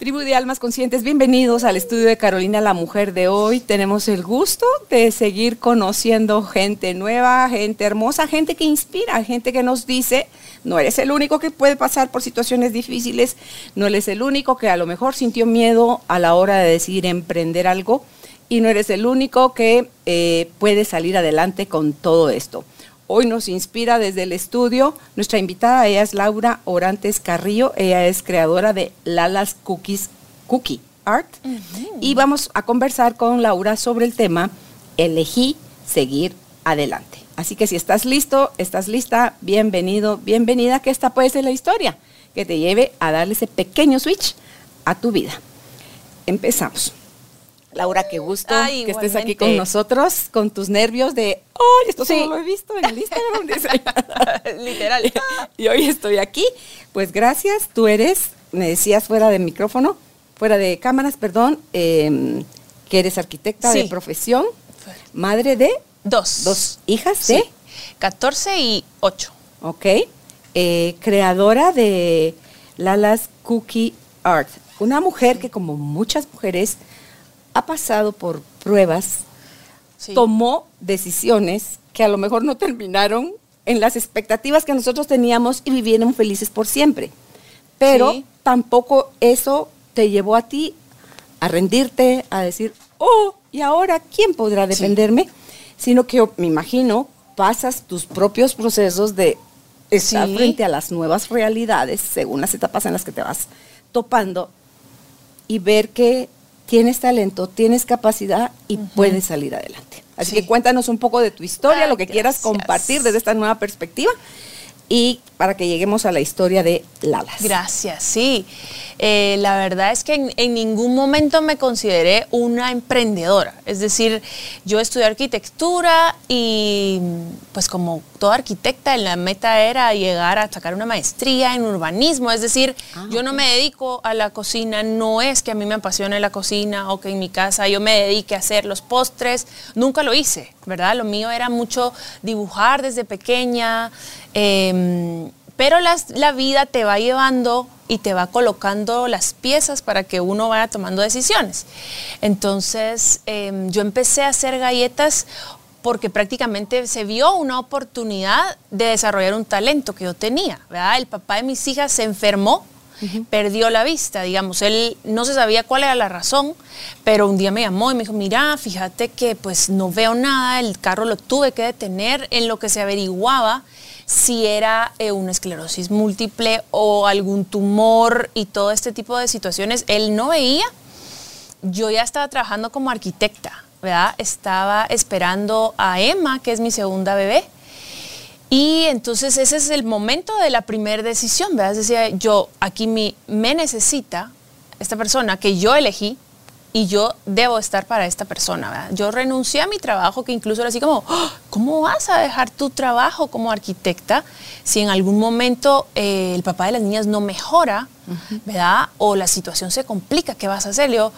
Tribu de Almas Conscientes, bienvenidos al estudio de Carolina la Mujer de hoy. Tenemos el gusto de seguir conociendo gente nueva, gente hermosa, gente que inspira, gente que nos dice, no eres el único que puede pasar por situaciones difíciles, no eres el único que a lo mejor sintió miedo a la hora de decidir emprender algo y no eres el único que eh, puede salir adelante con todo esto. Hoy nos inspira desde el estudio. Nuestra invitada, ella es Laura Orantes Carrillo. Ella es creadora de Lala's Cookies Cookie Art. Y vamos a conversar con Laura sobre el tema Elegí seguir adelante. Así que si estás listo, estás lista, bienvenido, bienvenida, que esta puede ser la historia que te lleve a darle ese pequeño switch a tu vida. Empezamos. Laura, qué gusto que estés aquí con nosotros, con tus nervios de, ¡ay, esto solo lo he visto en el Instagram! Literal. y hoy estoy aquí. Pues gracias, tú eres, me decías fuera de micrófono, fuera de cámaras, perdón, em, que eres arquitecta de profesión, madre de... Dos. Dos hijas de... 14 y 8. Ok. Eh, creadora de Lala's Cookie Art. Una mujer que como muchas mujeres ha pasado por pruebas, tomó decisiones que a lo mejor no terminaron en las expectativas que nosotros teníamos y vivieron felices por siempre. Pero tampoco eso te llevó a ti a rendirte, a decir, oh, ¿y ahora quién podrá defenderme? Sino que me imagino pasas tus propios procesos de estar frente a las nuevas realidades, según las etapas en las que te vas topando, y ver que tienes talento, tienes capacidad y puedes salir adelante. Así que cuéntanos un poco de tu historia, lo que quieras compartir desde esta nueva perspectiva y para que lleguemos a la historia de Lalas. Gracias, sí. Eh, la verdad es que en, ningún momento me consideré una emprendedora. Es decir, yo estudié arquitectura y pues como toda arquitecta, la meta era llegar a sacar una maestría en urbanismo. Es decir, ah, yo no me dedico a la cocina, no es que a mí me apasione la cocina o que en mi casa yo me dedique a hacer los postres. Nunca lo hice, ¿verdad? Lo mío era mucho dibujar desde pequeña. Em, pero la vida te va llevando y te va colocando las piezas para que uno vaya tomando decisiones. Entonces, em, yo empecé a hacer galletas porque prácticamente se vio una oportunidad de desarrollar un talento que yo tenía. El papá de mis hijas se enfermó, perdió la vista, digamos, él no se sabía cuál era la razón, pero un día me llamó y me dijo, mira, fíjate que pues no veo nada, el carro lo tuve que detener en lo que se averiguaba si era eh, una esclerosis múltiple o algún tumor y todo este tipo de situaciones. Él no veía. Yo ya estaba trabajando como arquitecta, ¿verdad? Estaba esperando a Emma, que es mi segunda bebé. Y entonces ese es el momento de la primera decisión, ¿verdad? Decía, yo aquí me necesita esta persona que yo elegí, y yo debo estar para esta persona. Yo renuncié a mi trabajo, que incluso era así como, ¡Ah! ¿cómo vas a dejar tu trabajo como arquitecta si en algún momento eh, el papá de las niñas no mejora, ¿verdad? O la situación se complica, ¿qué vas a hacer? Yo,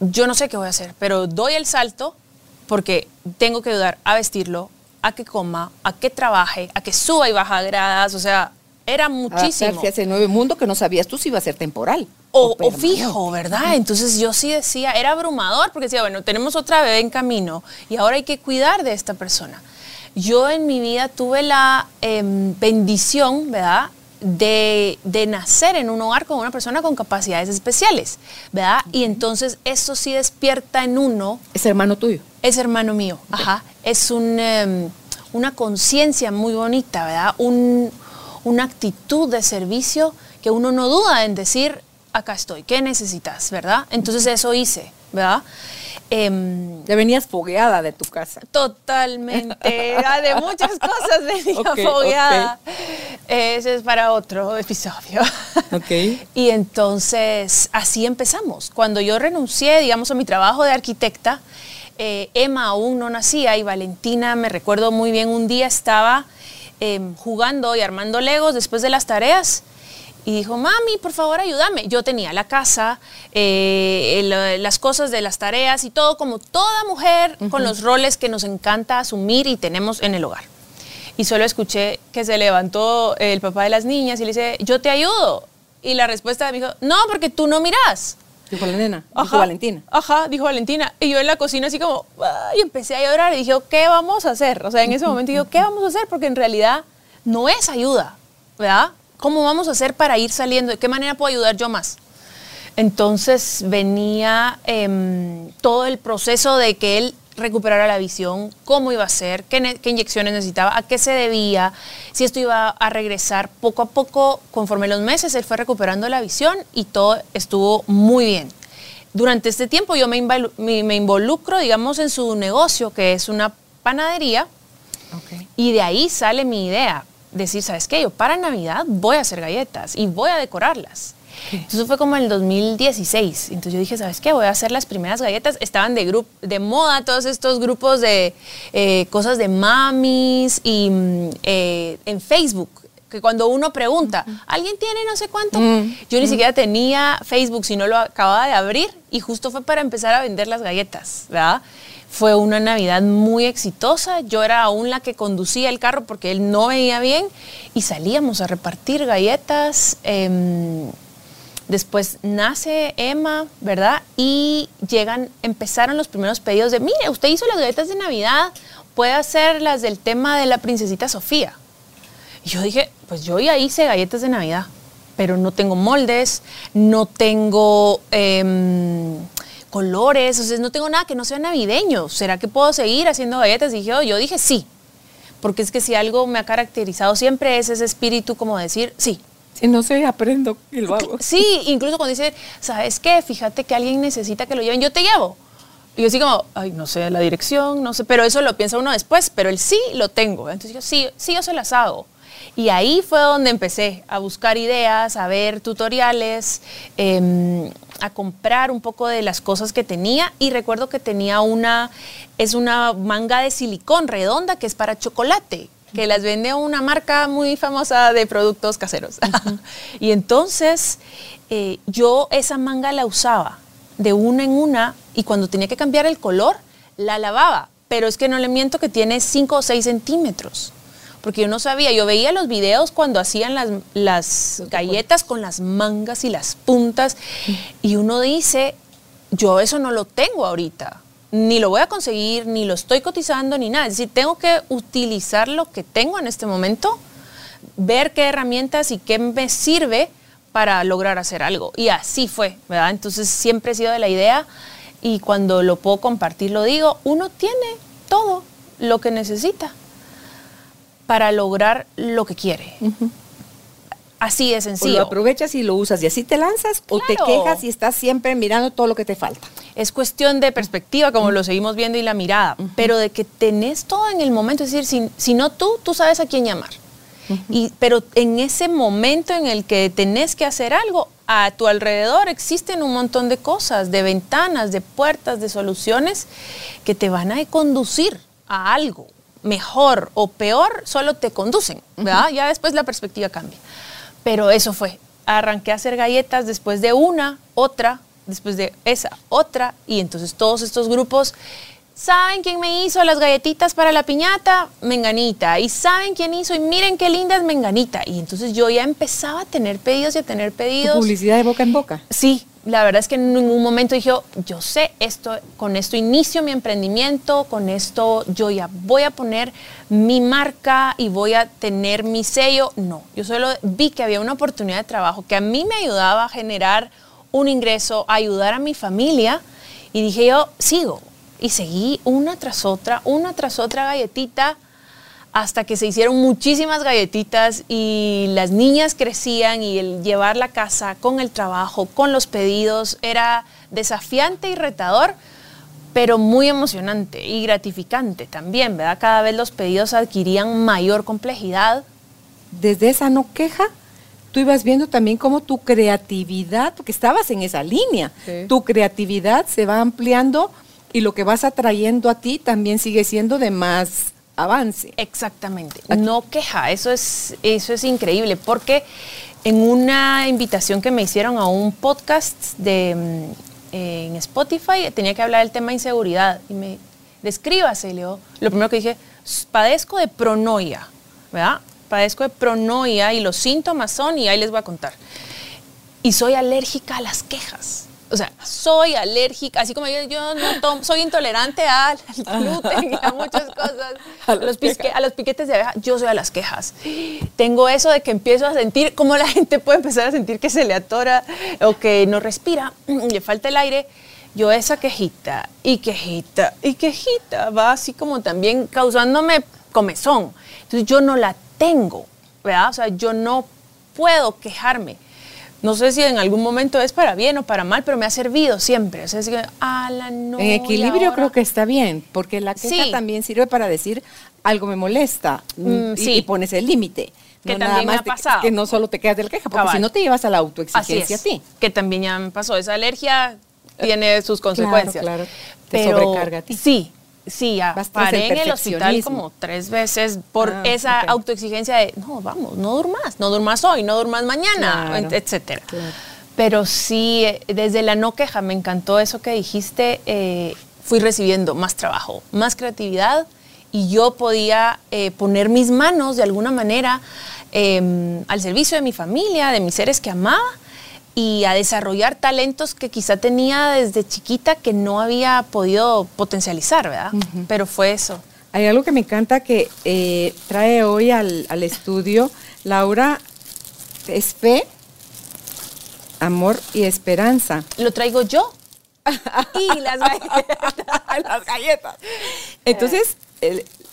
yo no sé qué voy a hacer, pero doy el salto porque tengo que ayudar a vestirlo, a que coma, a que trabaje, a que suba y baja gradas, o sea, era muchísimo. Hacia ese nuevo mundo que no sabías tú si iba a ser temporal. O, fijo, ¿verdad? Entonces yo sí decía, era abrumador porque decía, bueno, tenemos otra bebé en camino y ahora hay que cuidar de esta persona. Yo en mi vida tuve la em, bendición, ¿verdad? De, nacer en un hogar con una persona con capacidades especiales, ¿verdad? Y entonces eso sí despierta en uno. ¿Es hermano tuyo? Es hermano mío, ajá. Es un, em, una conciencia muy bonita, ¿verdad? Una actitud de servicio que uno no duda en decir, acá estoy, ¿qué necesitas, verdad? Entonces eso hice, ¿verdad? Eh, ya venías fogueada de tu casa. Totalmente, de muchas cosas venía fogueada. Ese es para otro episodio. Okay. Y entonces así empezamos. Cuando yo renuncié, digamos, a mi trabajo de arquitecta, eh, Emma aún no nacía y Valentina, me recuerdo muy bien, un día estaba em, jugando y armando legos después de las tareas. Y dijo, mami, por favor, ayúdame. Yo tenía la casa, eh, las cosas de las tareas y todo como toda mujer con los roles que nos encanta asumir y tenemos en el hogar. Y solo escuché que se levantó el papá de las niñas y le dice, yo te ayudo. Y la respuesta me dijo, no, porque tú no miras. Dijo la nena, dijo Valentina. Ajá, dijo Valentina. Y yo en la cocina así como, y empecé a llorar y dije, ¿qué vamos a hacer? O sea, en ese momento digo, ¿qué vamos a hacer? Porque en realidad no es ayuda, ¿verdad? ¿Cómo vamos a hacer para ir saliendo? ¿De qué manera puedo ayudar yo más? Entonces venía em, todo el proceso de que él recuperara la visión, cómo iba a ser, qué, qué, inyecciones necesitaba, a qué se debía, si esto iba a regresar. Poco a poco, conforme los meses, él fue recuperando la visión y todo estuvo muy bien. Durante este tiempo yo me, involucro, digamos, en su negocio, que es una panadería, y de ahí sale mi idea, decir, ¿sabes qué? Yo para Navidad voy a hacer galletas y voy a decorarlas. Entonces fue como en el 2016. Entonces yo dije, ¿sabes qué? Voy a hacer las primeras galletas. Estaban de, grupo, de moda todos estos grupos de eh, cosas de mamis y mm, eh, en Facebook. Que cuando uno pregunta, ¿alguien tiene no sé cuánto? Mm. Yo ni siquiera tenía Facebook, sino lo acababa de abrir y justo fue para empezar a vender las galletas, ¿verdad? Fue una Navidad muy exitosa. Yo era aún la que conducía el carro porque él no veía bien y salíamos a repartir galletas. Em, Después nace Emma, ¿verdad? Y llegan, empezaron los primeros pedidos de, mire, usted hizo las galletas de Navidad, puede hacer las del tema de la princesita Sofía. Y yo dije, pues yo ya hice galletas de Navidad, pero no tengo moldes, no tengo em, colores, o sea, no tengo nada que no sea navideño. ¿Será que puedo seguir haciendo galletas? Y dije, oh, yo dije sí, porque es que si algo me ha caracterizado siempre es ese espíritu como decir, sí, si no sé, aprendo y lo hago. Sí, incluso cuando dice, ¿sabes qué? Fíjate que alguien necesita que lo lleven, yo te llevo. Y yo así como, ay, no sé la dirección, no sé, pero eso lo piensa uno después, pero el sí lo tengo. Entonces yo, sí, sí, yo se las hago. Y ahí fue donde empecé a buscar ideas, a ver tutoriales, em, a comprar un poco de las cosas que tenía. Y recuerdo que tenía una, es una manga de silicón redonda que es para chocolate que las vende una marca muy famosa de productos caseros. y entonces eh, yo esa manga la usaba de una en una y cuando tenía que cambiar el color, la lavaba. Pero es que no le miento que tiene 5 o 6 centímetros. Porque yo no sabía, yo veía los videos cuando hacían las, las galletas con las mangas y las puntas y uno dice, yo eso no lo tengo ahorita ni lo voy a conseguir, ni lo estoy cotizando, ni nada. Es decir, tengo que utilizar lo que tengo en este momento, ver qué herramientas y qué me sirve para lograr hacer algo. Y así fue, ¿verdad? Entonces siempre he sido de la idea y cuando lo puedo compartir lo digo, uno tiene todo lo que necesita para lograr lo que quiere. Así de sencillo. O lo aprovechas y lo usas y así te lanzas o te quejas y estás siempre mirando todo lo que te falta. Es cuestión de perspectiva, como lo seguimos viendo, y la mirada, pero de que tenés todo en el momento, es decir, si, no tú, tú sabes a quién llamar. y, pero en ese momento en el que tenés que hacer algo, a tu alrededor existen un montón de cosas, de ventanas, de puertas, de soluciones que te van a conducir a algo mejor o peor, solo te conducen, ¿verdad? Ya después la perspectiva cambia. Pero eso fue. Arranqué a hacer galletas después de una, otra, después de esa, otra. Y entonces todos estos grupos, ¿saben quién me hizo las galletitas para la piñata? Menganita. ¿Y saben quién hizo? Y miren qué linda es Menganita. Y entonces yo ya empezaba a tener pedidos y a tener pedidos. ¿Publicidad de boca en boca? Sí, la verdad es que en ningún momento dije, yo sé esto, con esto inicio mi emprendimiento, con esto yo ya voy a poner mi marca y voy a tener mi sello. No, yo solo vi que había una oportunidad de trabajo que a mí me ayudaba a generar un ingreso, a ayudar a mi familia y dije yo, sigo. Y seguí una tras otra, una tras otra galletita hasta que se hicieron muchísimas galletitas y las niñas crecían y el llevar la casa con el trabajo, con los pedidos, era desafiante y retador, pero muy emocionante y gratificante también, ¿verdad? Cada vez los pedidos adquirían mayor complejidad. Desde esa no queja, tú ibas viendo también cómo tu creatividad, porque estabas en esa línea, tu creatividad se va ampliando y lo que vas atrayendo a ti también sigue siendo de más avance. Exactamente. No queja, eso es, eso es increíble, porque en una invitación que me hicieron a un podcast de, mm, en Spotify tenía que hablar del tema de inseguridad y me descríbase y leo, lo primero que dije, padezco de pronoia, ¿verdad? Padezco de pronoia y los síntomas son, y ahí les voy a contar. Y soy alérgica a las quejas o sea, soy alérgica, así como yo, yo no tomo, soy intolerante al, gluten y a muchas cosas, a, los a, los piquetes de abeja, yo soy a las quejas. Tengo eso de que empiezo a sentir, como la gente puede empezar a sentir que se le atora o que no respira, le falta el aire. Yo esa quejita y quejita y quejita va así como también causándome comezón. Entonces yo no la tengo, ¿verdad? O sea, yo no puedo quejarme no sé si en algún momento es para bien o para mal, pero me ha servido siempre. O sea, es que, ah, la no, en equilibrio creo que está bien, porque la queja también sirve para decir algo me molesta mm, y, y, pones el límite. Que también me ha pasado. Que, no solo te quedas del queja, porque si no te llevas a la autoexigencia a ti. Que también ya me pasó. Esa alergia tiene sus consecuencias. Claro, claro. Te sobrecarga a ti. Sí, Sí, ya paré en el hospital como tres veces por ah, esa autoexigencia de, no, vamos, no durmas, no durmas hoy, no durmas mañana, etcétera. Pero sí, eh, desde la no queja, me encantó eso que dijiste, eh, fui recibiendo más trabajo, más creatividad y yo podía eh, poner mis manos de alguna manera em, al servicio de mi familia, de mis seres que amaba y a desarrollar talentos que quizá tenía desde chiquita que no había podido potencializar, ¿verdad? Pero fue eso. Hay algo que me encanta que eh, trae hoy al, estudio Laura, es fe, amor y esperanza. Lo traigo yo. y las galletas. las galletas. Entonces,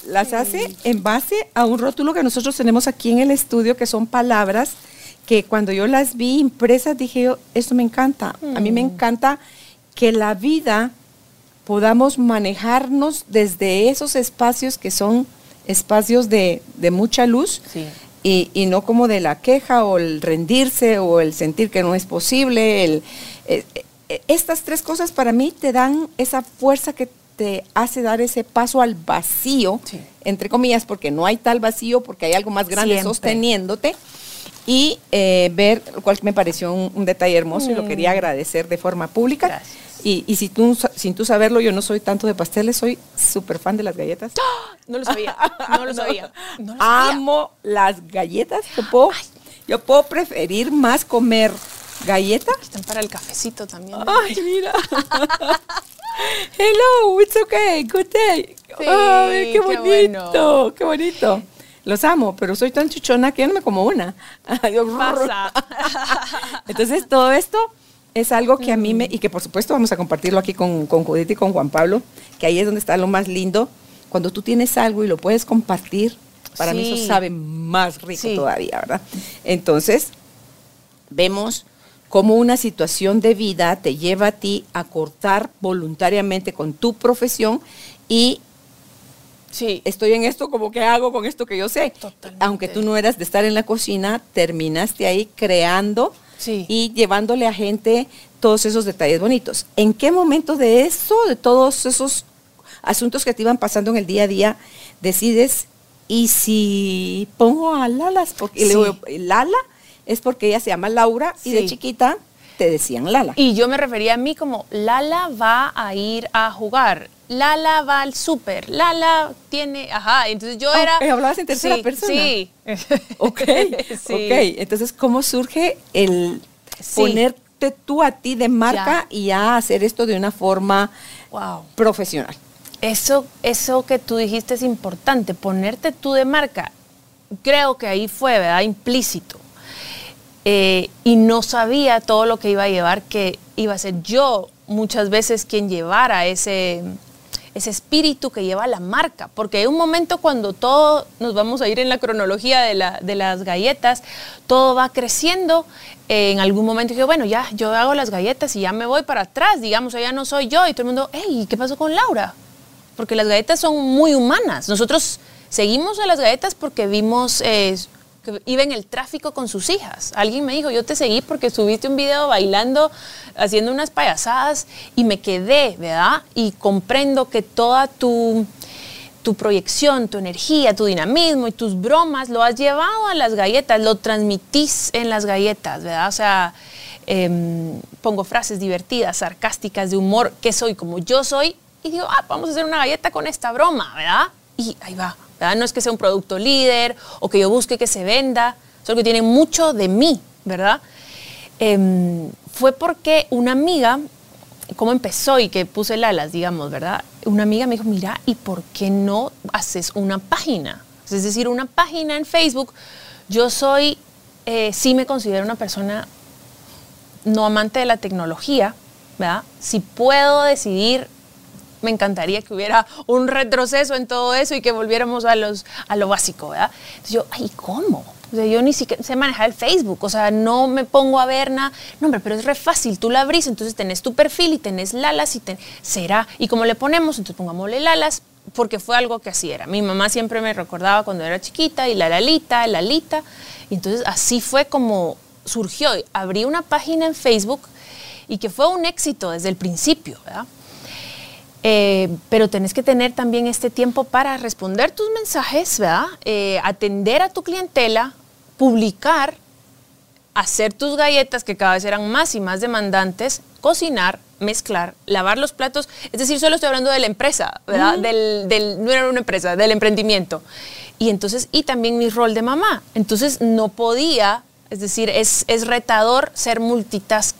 las hace en base a un rótulo que nosotros tenemos aquí en el estudio, que son palabras que cuando yo las vi impresas dije yo, esto me encanta. A mí me mm. encanta que la vida podamos manejarnos desde esos espacios que son espacios de, mucha luz y, no como de la queja o el rendirse o el sentir que no es posible. El, eh, eh, estas tres cosas para mí te dan esa fuerza que te hace dar ese paso al vacío, entre comillas, porque no hay tal vacío, porque hay algo más grande sosteniéndote y eh, ver, lo cual me pareció un, detalle hermoso y lo quería mm. agradecer de forma pública. Y, y, si tú, sin tú saberlo, yo no soy tanto de pasteles, soy súper fan de las galletas. No lo sabía, no lo sabía. Amo las galletas. Yo puedo, yo puedo preferir más comer galletas. Están para el cafecito también. Ay, mira. Hello, it's okay, good day. Ay, qué bonito, qué bonito. Los amo, pero soy tan chuchona que yo no me como una. Pasa. Entonces, todo esto es algo que a mí me, y que por supuesto vamos a compartirlo aquí con, con Judith y con Juan Pablo, que ahí es donde está lo más lindo. Cuando tú tienes algo y lo puedes compartir, para mí eso sabe más rico todavía, ¿verdad? Entonces, vemos cómo una situación de vida te lleva a ti a cortar voluntariamente con tu profesión y Sí, estoy en esto, como que hago con esto que yo sé? Aunque tú no eras de estar en la cocina, terminaste ahí creando y llevándole a gente todos esos detalles bonitos. ¿En qué momento de eso, de todos esos asuntos que te iban pasando en el día a día, decides, y si pongo a Lalas, porque Lala es porque ella se llama Laura y de chiquita te decían Lala. Y yo me refería a mí como Lala va a ir a jugar. Lala va al súper, Lala tiene, ajá, entonces yo ah, era... hablabas en tercera persona. Sí. ok, sí. ok. Entonces, ¿cómo surge el ponerte tú a ti de marca y ya hacer esto de una forma wow. profesional? Eso, eso que tú dijiste es importante, ponerte tú de marca. Creo que ahí fue, ¿verdad? Implícito. Eh, y no sabía todo lo que iba a llevar, que iba a ser yo muchas veces quien llevara ese, ese espíritu que lleva la marca, porque hay un momento cuando todo, nos vamos a ir en la cronología de, la, de las galletas, todo va creciendo, en algún momento dije, bueno, ya, yo hago las galletas y ya me voy para atrás, digamos, ya no soy yo, y todo el mundo, hey, ¿qué pasó con Laura? Porque las galletas son muy humanas, nosotros seguimos a las galletas porque vimos... Eh, que iba en el tráfico con sus hijas. Alguien me dijo, yo te seguí porque subiste un video bailando, haciendo unas payasadas y me quedé, ¿verdad? Y comprendo que toda tu, tu proyección, tu energía, tu dinamismo y tus bromas lo has llevado a las galletas, lo transmitís en las galletas, ¿verdad? O sea, em, pongo frases divertidas, sarcásticas, de humor, que soy como yo soy, y digo, ah, vamos a hacer una galleta con esta broma, ¿verdad? Y ahí va, No es que sea un producto líder o que yo busque que se venda, solo que tiene mucho de mí, ¿verdad? Em, fue porque una amiga, ¿cómo empezó y que puse el alas, digamos, ¿verdad? Una amiga me dijo, mira, ¿y por qué no haces una página? Es decir, una página en Facebook. Yo soy, eh, sí me considero una persona no amante de la tecnología, ¿verdad? Si puedo decidir, me encantaría que hubiera un retroceso en todo eso y que volviéramos a, los, a lo básico, ¿verdad? Entonces yo, ay, ¿cómo? O sea, yo ni siquiera sé manejar el Facebook, o sea, no me pongo a ver nada. No, hombre, pero es re fácil, tú la abrís, entonces tenés tu perfil y tenés Lalas y ten, será. Y como le ponemos, entonces pongámosle Lalas, porque fue algo que así era. Mi mamá siempre me recordaba cuando era chiquita y la Lalita, la Lalita. Y entonces así fue como surgió. Abrí una página en Facebook y que fue un éxito desde el principio, ¿verdad? Eh, pero tenés que tener también este tiempo para responder tus mensajes, ¿verdad? Eh, atender a tu clientela, publicar, hacer tus galletas que cada vez eran más y más demandantes, cocinar, mezclar, lavar los platos. Es decir, solo estoy hablando de la empresa, ¿verdad? del, no era una empresa, del emprendimiento. Y entonces, y también mi rol de mamá. Entonces no podía, es decir, es, es retador ser multitask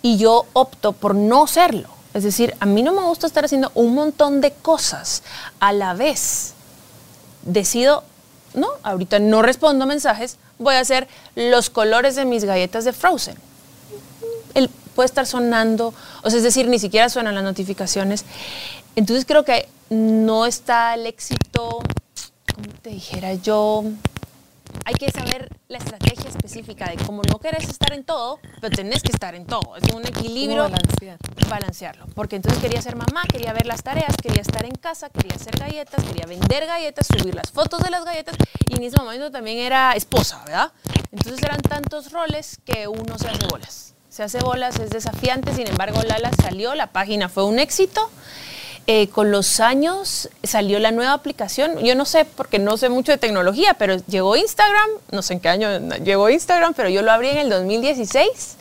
y yo opto por no serlo. Es decir, a mí no me gusta estar haciendo un montón de cosas a la vez. Decido, no, ahorita no respondo mensajes, voy a hacer los colores de mis galletas de Frozen. Él puede estar sonando, o sea, es decir, ni siquiera suenan las notificaciones. Entonces creo que no está el éxito, como te dijera yo, hay que saber la estrategia específica de cómo no querés estar en todo, pero tenés que estar en todo. Es un equilibrio. Balancear. Balancearlo. Porque entonces quería ser mamá, quería ver las tareas, quería estar en casa, quería hacer galletas, quería vender galletas, subir las fotos de las galletas y en ese momento también era esposa, ¿verdad? Entonces eran tantos roles que uno se hace bolas. Se hace bolas, es desafiante, sin embargo Lala salió, la página fue un éxito. Eh, con los años salió la nueva aplicación. Yo no sé, porque no sé mucho de tecnología, pero llegó Instagram, no sé en qué año llegó Instagram, pero yo lo abrí en el 2016.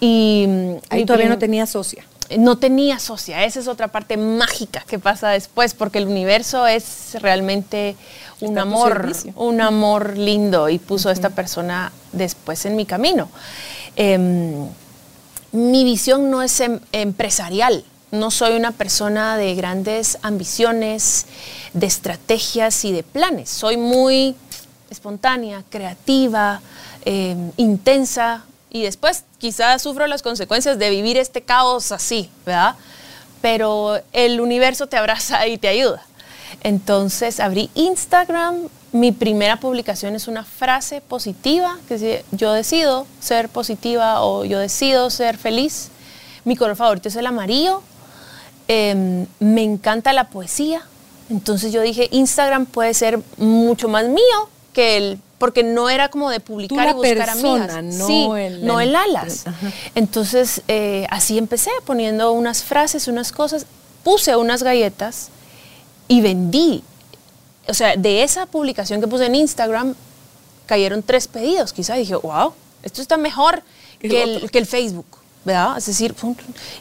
Y ahí todavía no tenía socia. No tenía socia, esa es otra parte mágica que pasa después, porque el universo es realmente un amor, un amor lindo y puso a esta persona después en mi camino. Em, mi visión no es em, empresarial, no soy una persona de grandes ambiciones, de estrategias y de planes. Soy muy espontánea, creativa, em, intensa y después quizás sufro las consecuencias de vivir este caos así, ¿verdad? Pero el universo te abraza y te ayuda. Entonces abrí Instagram, mi primera publicación es una frase positiva, que dice, yo decido ser positiva o yo decido ser feliz. Mi color favorito es el amarillo, Em, me encanta la poesía. Entonces yo dije, Instagram puede ser mucho más mío que el, porque no era como de publicar y buscar amigas. No sí, el, no el alas. Entonces eh, así empecé poniendo unas frases, unas cosas, puse unas galletas y vendí. O sea, de esa publicación que puse en Instagram cayeron tres pedidos. Quizá dije, wow, esto está mejor que el, que el Facebook. Es decir,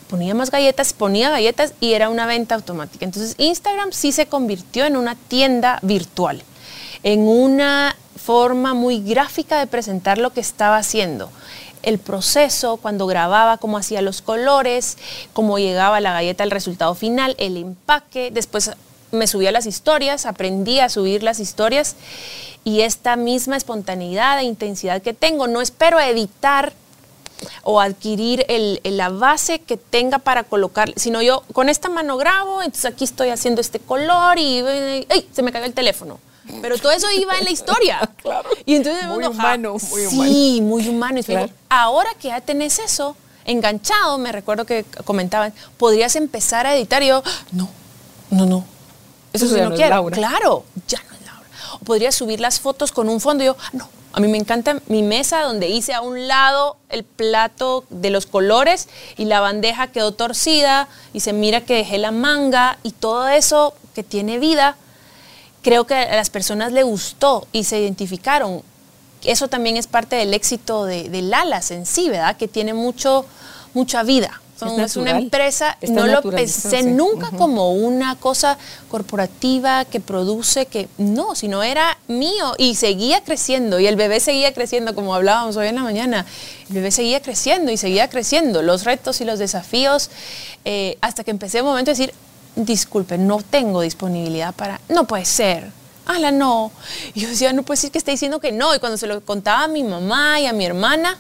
ponía más galletas, ponía galletas y era una venta automática. Entonces Instagram sí se convirtió en una tienda virtual, en una forma muy gráfica de presentar lo que estaba haciendo. El proceso, cuando grababa, cómo hacía los colores, cómo llegaba la galleta al resultado final, el empaque, después me subía las historias, aprendí a subir las historias y esta misma espontaneidad e intensidad que tengo, no espero editar o adquirir la base que tenga para colocar, sino yo con esta mano grabo, entonces aquí estoy haciendo este color y ¡ay! se me cayó el teléfono. Pero todo eso iba en la historia. claro. Y entonces muy humano, muy humano. Sí, muy humano. ahora que ya tenés eso enganchado, me recuerdo que comentaban, podrías empezar a editar y yo, no, no, no. Eso, sí no, quiero. Claro, no es Laura. O podrías subir las fotos con un fondo y yo, no, a mí me encanta mi mesa donde hice a un lado el plato de los colores y la bandeja quedó torcida y se mira que dejé la manga y todo eso que tiene vida, creo que a las personas le gustó y se identificaron. Eso también es parte del éxito de, de Lalas en sí, ¿verdad? Que tiene mucho, mucha vida. Son- es, una empresa, Está no lo pensé nunca como una cosa corporativa que produce, que no, sino era mío y seguía creciendo y el bebé seguía creciendo, como hablábamos hoy en la mañana, el bebé seguía creciendo y seguía creciendo, los retos y los desafíos, eh, hasta que empecé un momento a decir, disculpe, no tengo disponibilidad para, no puede ser. Ala, no. Y yo decía, no puede ser que esté diciendo que no. Y cuando se lo contaba a mi mamá y a mi hermana,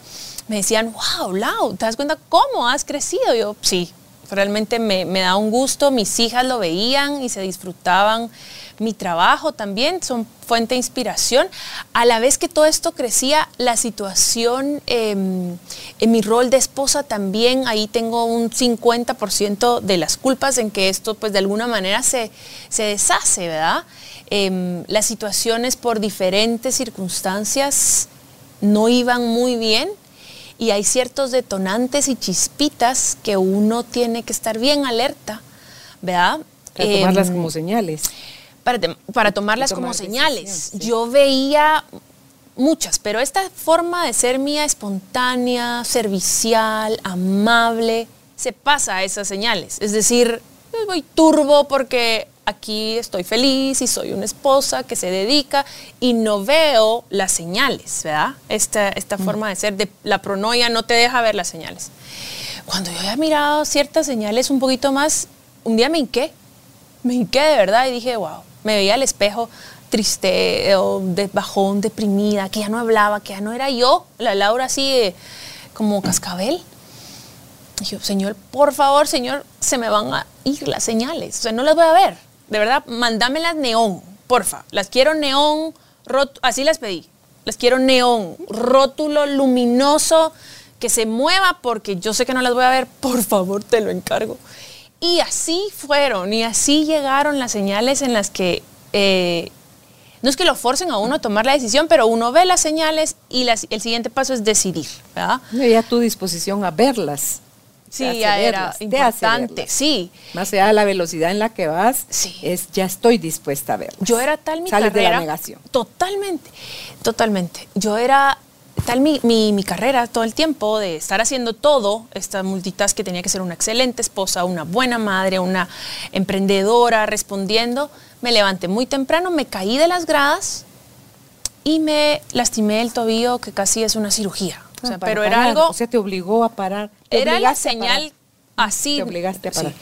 me decían, wow, Lau, ¿te das cuenta cómo has crecido? Yo, sí, realmente me, me da un gusto. Mis hijas lo veían y se disfrutaban. Mi trabajo también son fuente de inspiración. A la vez que todo esto crecía, la situación em, en mi rol de esposa también, ahí tengo un 50% de las culpas en que esto pues de alguna manera se, se deshace, ¿verdad? Em, las situaciones por diferentes circunstancias no iban muy bien y hay ciertos detonantes y chispitas que uno tiene que estar bien alerta, ¿verdad? Para tomarlas Em, como señales. para, para tomarlas tomar como señales. sí. Yo veía muchas, pero esta forma de ser mía espontánea, servicial, amable, se pasa a esas señales. Es decir, voy turbo porque aquí estoy feliz y soy una esposa que se dedica y no veo las señales, ¿verdad? Esta, esta forma de ser, de, la pronoia no te deja ver las señales. Cuando yo había mirado ciertas señales un poquito más, un día me hinqué me hinqué de verdad y dije, wow, me veía al espejo triste o de bajón, deprimida, que ya no hablaba, que ya no era yo, la Laura así eh, como cascabel. Y yo, Señor, por favor, Señor, se me van a ir las señales, o sea, no las voy a ver. De verdad, mándame neón, porfa. Las quiero neón, así las pedí. Las quiero neón, rótulo luminoso, que se mueva porque yo sé que no las voy a ver. Por favor, te lo encargo. Y así fueron, y así llegaron las señales en las que, eh, no es que lo forcen a uno a tomar la decisión, pero uno ve las señales y las- el siguiente paso es decidir, ¿verdad? Tu disposición a verlas. Sí, ya era importante, sí. Más allá de la velocidad en la que vas, Sí. es ya estoy dispuesta a verlas. Yo era tal mi Sales carrera. de la negación. Totalmente, totalmente. Yo era tal mi, mi, mi carrera todo el tiempo de estar haciendo todo, esta multitask que tenía que ser una excelente esposa, una buena madre, una emprendedora, respondiendo. Me levanté muy temprano, me caí de las gradas y me lastimé el tobillo, que casi es una cirugía. O sea, pero era algo O sea, te obligó a parar. te era la señal así. Te obligaste a Sí. parar.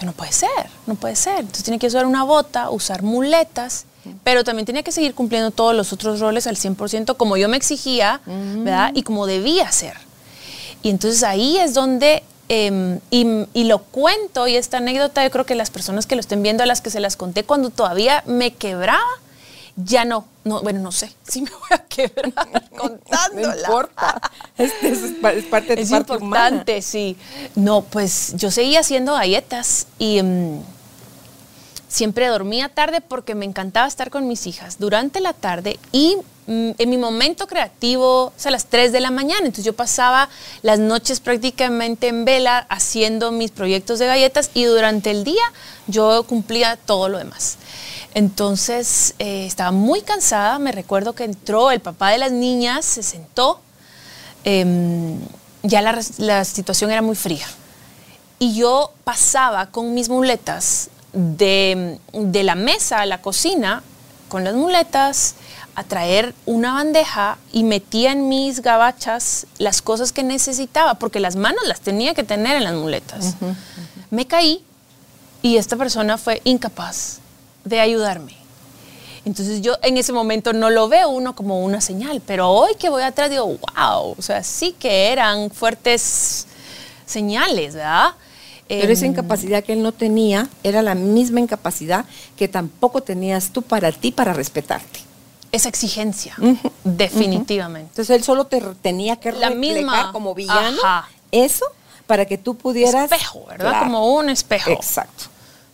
Yo no puede ser, no puede ser. Entonces tiene que usar una bota, usar muletas, pero también tenía que seguir cumpliendo todos los otros roles al 100% como yo me exigía, ¿verdad? Y como debía ser. Y entonces ahí es donde, eh, y, y lo cuento, y esta anécdota yo creo que las personas que lo estén viendo, a las que se las conté cuando todavía me quebraba, ya no, no bueno, no sé si me voy a quebrar contándola. No importa. Es, es- es es parte de Es tu parte humana. importante, sí. No, pues yo seguía haciendo galletas y mm, siempre dormía tarde porque me encantaba estar con mis hijas durante la tarde y en mi momento creativo es a las 3 de la mañana. Entonces yo pasaba las noches prácticamente en vela haciendo mis proyectos de galletas y durante el día yo cumplía todo lo demás. Entonces eh, estaba muy cansada, me recuerdo que entró el papá de las niñas, se sentó, em, ya la, la situación era muy fría. Y yo pasaba con mis muletas de, de la mesa a la cocina, con las muletas, a traer una bandeja y metía en mis gabachas las cosas que necesitaba, porque las manos las tenía que tener en las muletas. Me caí y esta persona fue incapaz de ayudarme. Entonces yo en ese momento no lo veo uno como una señal, pero hoy que voy atrás digo, wow, o sea, sí que eran fuertes señales, ¿verdad? Pero esa Em, incapacidad que él no tenía era la misma incapacidad que tampoco tenías tú para ti para respetarte. Esa exigencia, definitivamente. Entonces él solo te tenía que La reflejar misma- como villano Ajá. eso para que tú pudieras Espejo, ¿verdad? Claro. Como un espejo. Exacto.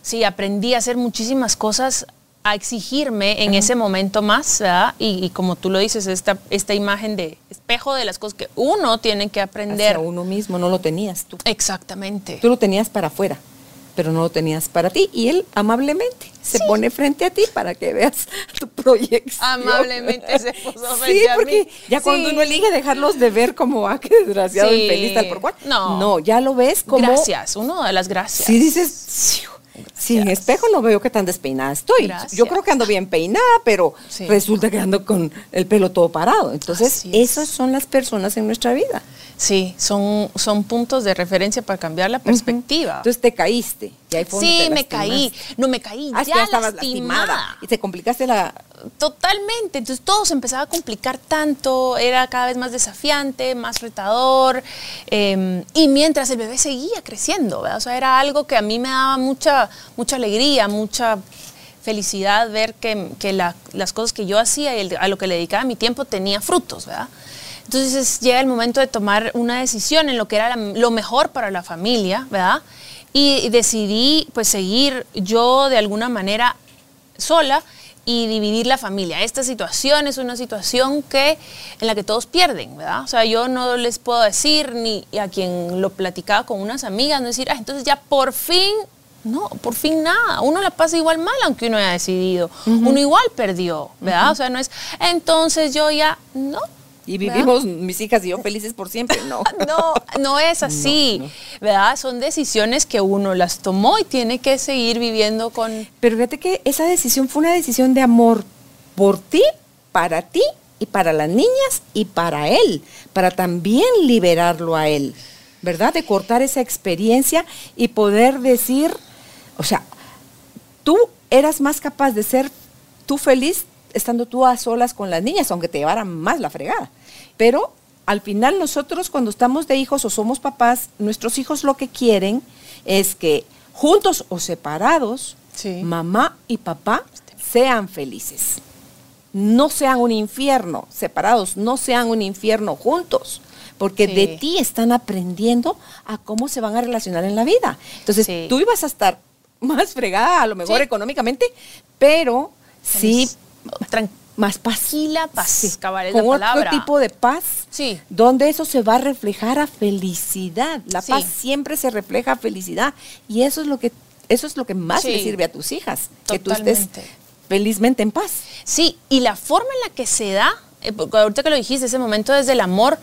Sí, aprendí a hacer muchísimas cosas, a exigirme en ese momento más, ¿verdad? Y, y como tú lo dices, esta, esta imagen de espejo de las cosas que uno tiene que aprender. Hacia uno mismo no lo tenías tú. Exactamente. Tú lo tenías para afuera. Pero no lo tenías para ti. Y él amablemente se pone frente a ti para que veas tu proyección. Amablemente se puso frente sí, a porque mí. ya cuando Sí. uno elige dejarlos de ver como, ah, qué desgraciado, Sí. infeliz, tal por cual. No. No, ya lo ves como... Gracias, uno de las gracias. Sí dices, "Sí, sí, en espejo no veo que tan despeinada estoy. Gracias. Yo creo que ando bien peinada, pero Sí. resulta que ando con el pelo todo parado. Entonces, es. esas son las personas en nuestra vida. Sí, son, son puntos de referencia para cambiar la perspectiva. Entonces te caíste. Y ahí fue sí, me caí. No, me caí. Ah, ya ya estabas lastimada. lastimada. Y te complicaste la... Totalmente, entonces todo se empezaba a complicar tanto, era cada vez más desafiante, más retador, eh, y mientras el bebé seguía creciendo, ¿verdad? o sea, era algo que a mí me daba mucha, mucha alegría, mucha felicidad ver que, que la- las cosas que yo hacía y el- a lo que le dedicaba mi tiempo tenía frutos, ¿verdad? Entonces llega el momento de tomar una decisión en lo que era la- lo mejor para la familia, ¿verdad? Y decidí pues seguir yo de alguna manera sola y dividir la familia. Esta situación es una situación que en la que todos pierden, ¿verdad? O sea, yo no les puedo decir ni a quien lo platicaba con unas amigas, no decir, ah, entonces ya por fin, no, por fin nada. Uno la pasa igual mal aunque uno haya decidido. Uno igual perdió, ¿verdad? O sea, no es, entonces yo ya, no. Y ¿verdad? vivimos mis hijas y yo felices por siempre. No. No, no es así, ¿verdad? Son decisiones que uno las tomó y tiene que seguir viviendo con... Pero fíjate que esa decisión fue una decisión de amor por ti, para ti y para las niñas y para él, para también liberarlo a él, ¿verdad? De cortar esa experiencia y poder decir, o sea, tú eras más capaz de ser tú feliz estando tú a solas con las niñas, aunque te llevaran más la fregada. Pero al final nosotros cuando estamos de hijos o somos papás, nuestros hijos lo que quieren es que juntos o separados, Sí. mamá y papá sean felices. No sean un infierno separados, no sean un infierno juntos, porque Sí. de ti están aprendiendo a cómo se van a relacionar en la vida. Entonces, Sí. tú ibas a estar más fregada, a lo mejor Sí. económicamente, pero sí más paz, Sí, cabal, con la otro palabra. tipo de paz, Sí. donde eso se va a reflejar a felicidad. La Sí. paz siempre se refleja a felicidad y eso es lo que eso es lo que más Sí. le sirve a tus hijas, que tú estés felizmente en paz. Sí, y la forma en la que se da, eh, porque ahorita que lo dijiste, ese momento desde el amor,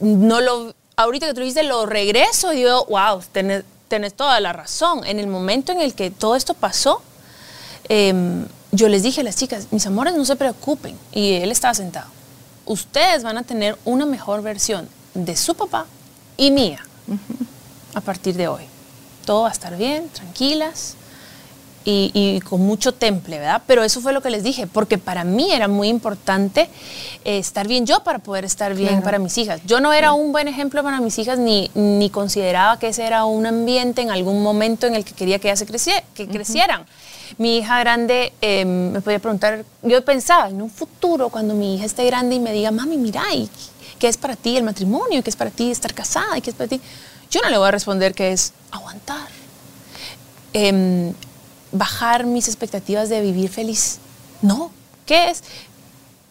no lo, ahorita que tú dijiste, lo regreso y digo, wow, tenés, tenés toda la razón. En el momento en el que todo esto pasó, em, yo les dije a las chicas, mis amores, no se preocupen. Y él estaba sentado. Ustedes van a tener una mejor versión de su papá y mía a partir de hoy. Todo va a estar bien, tranquilas y, y con mucho temple, ¿verdad? Pero eso fue lo que les dije, porque para mí era muy importante eh, estar bien yo para poder estar bien Claro. para mis hijas. Yo no era un buen ejemplo para mis hijas ni, ni consideraba que ese era un ambiente en algún momento en el que quería que ellas se que crecieran. Mi hija grande eh, me podía preguntar, yo pensaba en un futuro cuando mi hija esté grande y me diga, mami, mira, ¿y ¿qué es para ti el matrimonio? ¿Qué es para ti estar casada? ¿Y ¿Qué es para ti? Yo no le voy a responder que es aguantar em, bajar mis expectativas de vivir feliz. No, ¿qué es?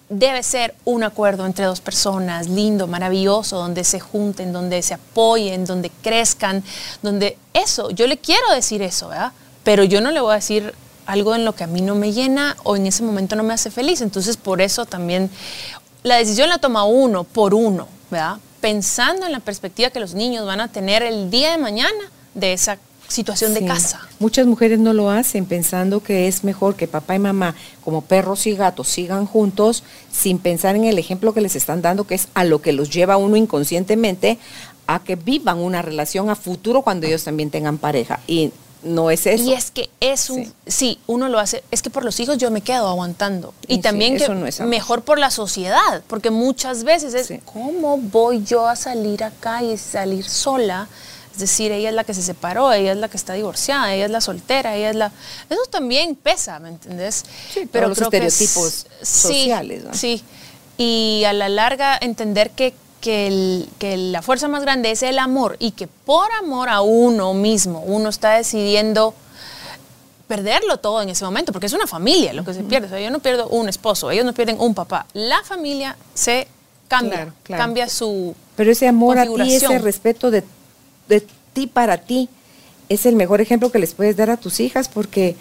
Debe ser un acuerdo entre dos personas, lindo, maravilloso, donde se junten, donde se apoyen, donde crezcan, donde eso, yo le quiero decir eso, ¿verdad? Pero yo no le voy a decir algo en lo que a mí no me llena o en ese momento no me hace feliz. Entonces, por eso también la decisión la toma uno por uno, ¿verdad? Pensando en la perspectiva que los niños van a tener el día de mañana de esa situación de casa. Muchas mujeres no lo hacen pensando que es mejor que papá y mamá, como perros y gatos, sigan juntos sin pensar en el ejemplo que les están dando, que es a lo que los lleva uno inconscientemente a que vivan una relación a futuro cuando ellos también tengan pareja. Y no es eso. Y es que es un, Sí. sí. uno lo hace, es que por los hijos yo me quedo aguantando. Y Y, sí, también que no es mejor por la sociedad, porque muchas veces es, Sí. ¿cómo voy yo a salir acá y salir sola? Es decir, ella es la que se separó, ella es la que está divorciada, ella es la soltera, ella es la... Eso también pesa, ¿me entendés? Sí, todos los que es- estereotipos sí, sociales, ¿no? Sí, y a la larga entender que, que, el- que la fuerza más grande es el amor y que por amor a uno mismo uno está decidiendo perderlo todo en ese momento, porque es una familia lo que se pierde. O sea, yo no pierdo un esposo, ellos no pierden un papá. La familia se cambia, Claro, claro. cambia su... Pero ese amor a ti, ese respeto de, de ti para ti, es el mejor ejemplo que les puedes dar a tus hijas porque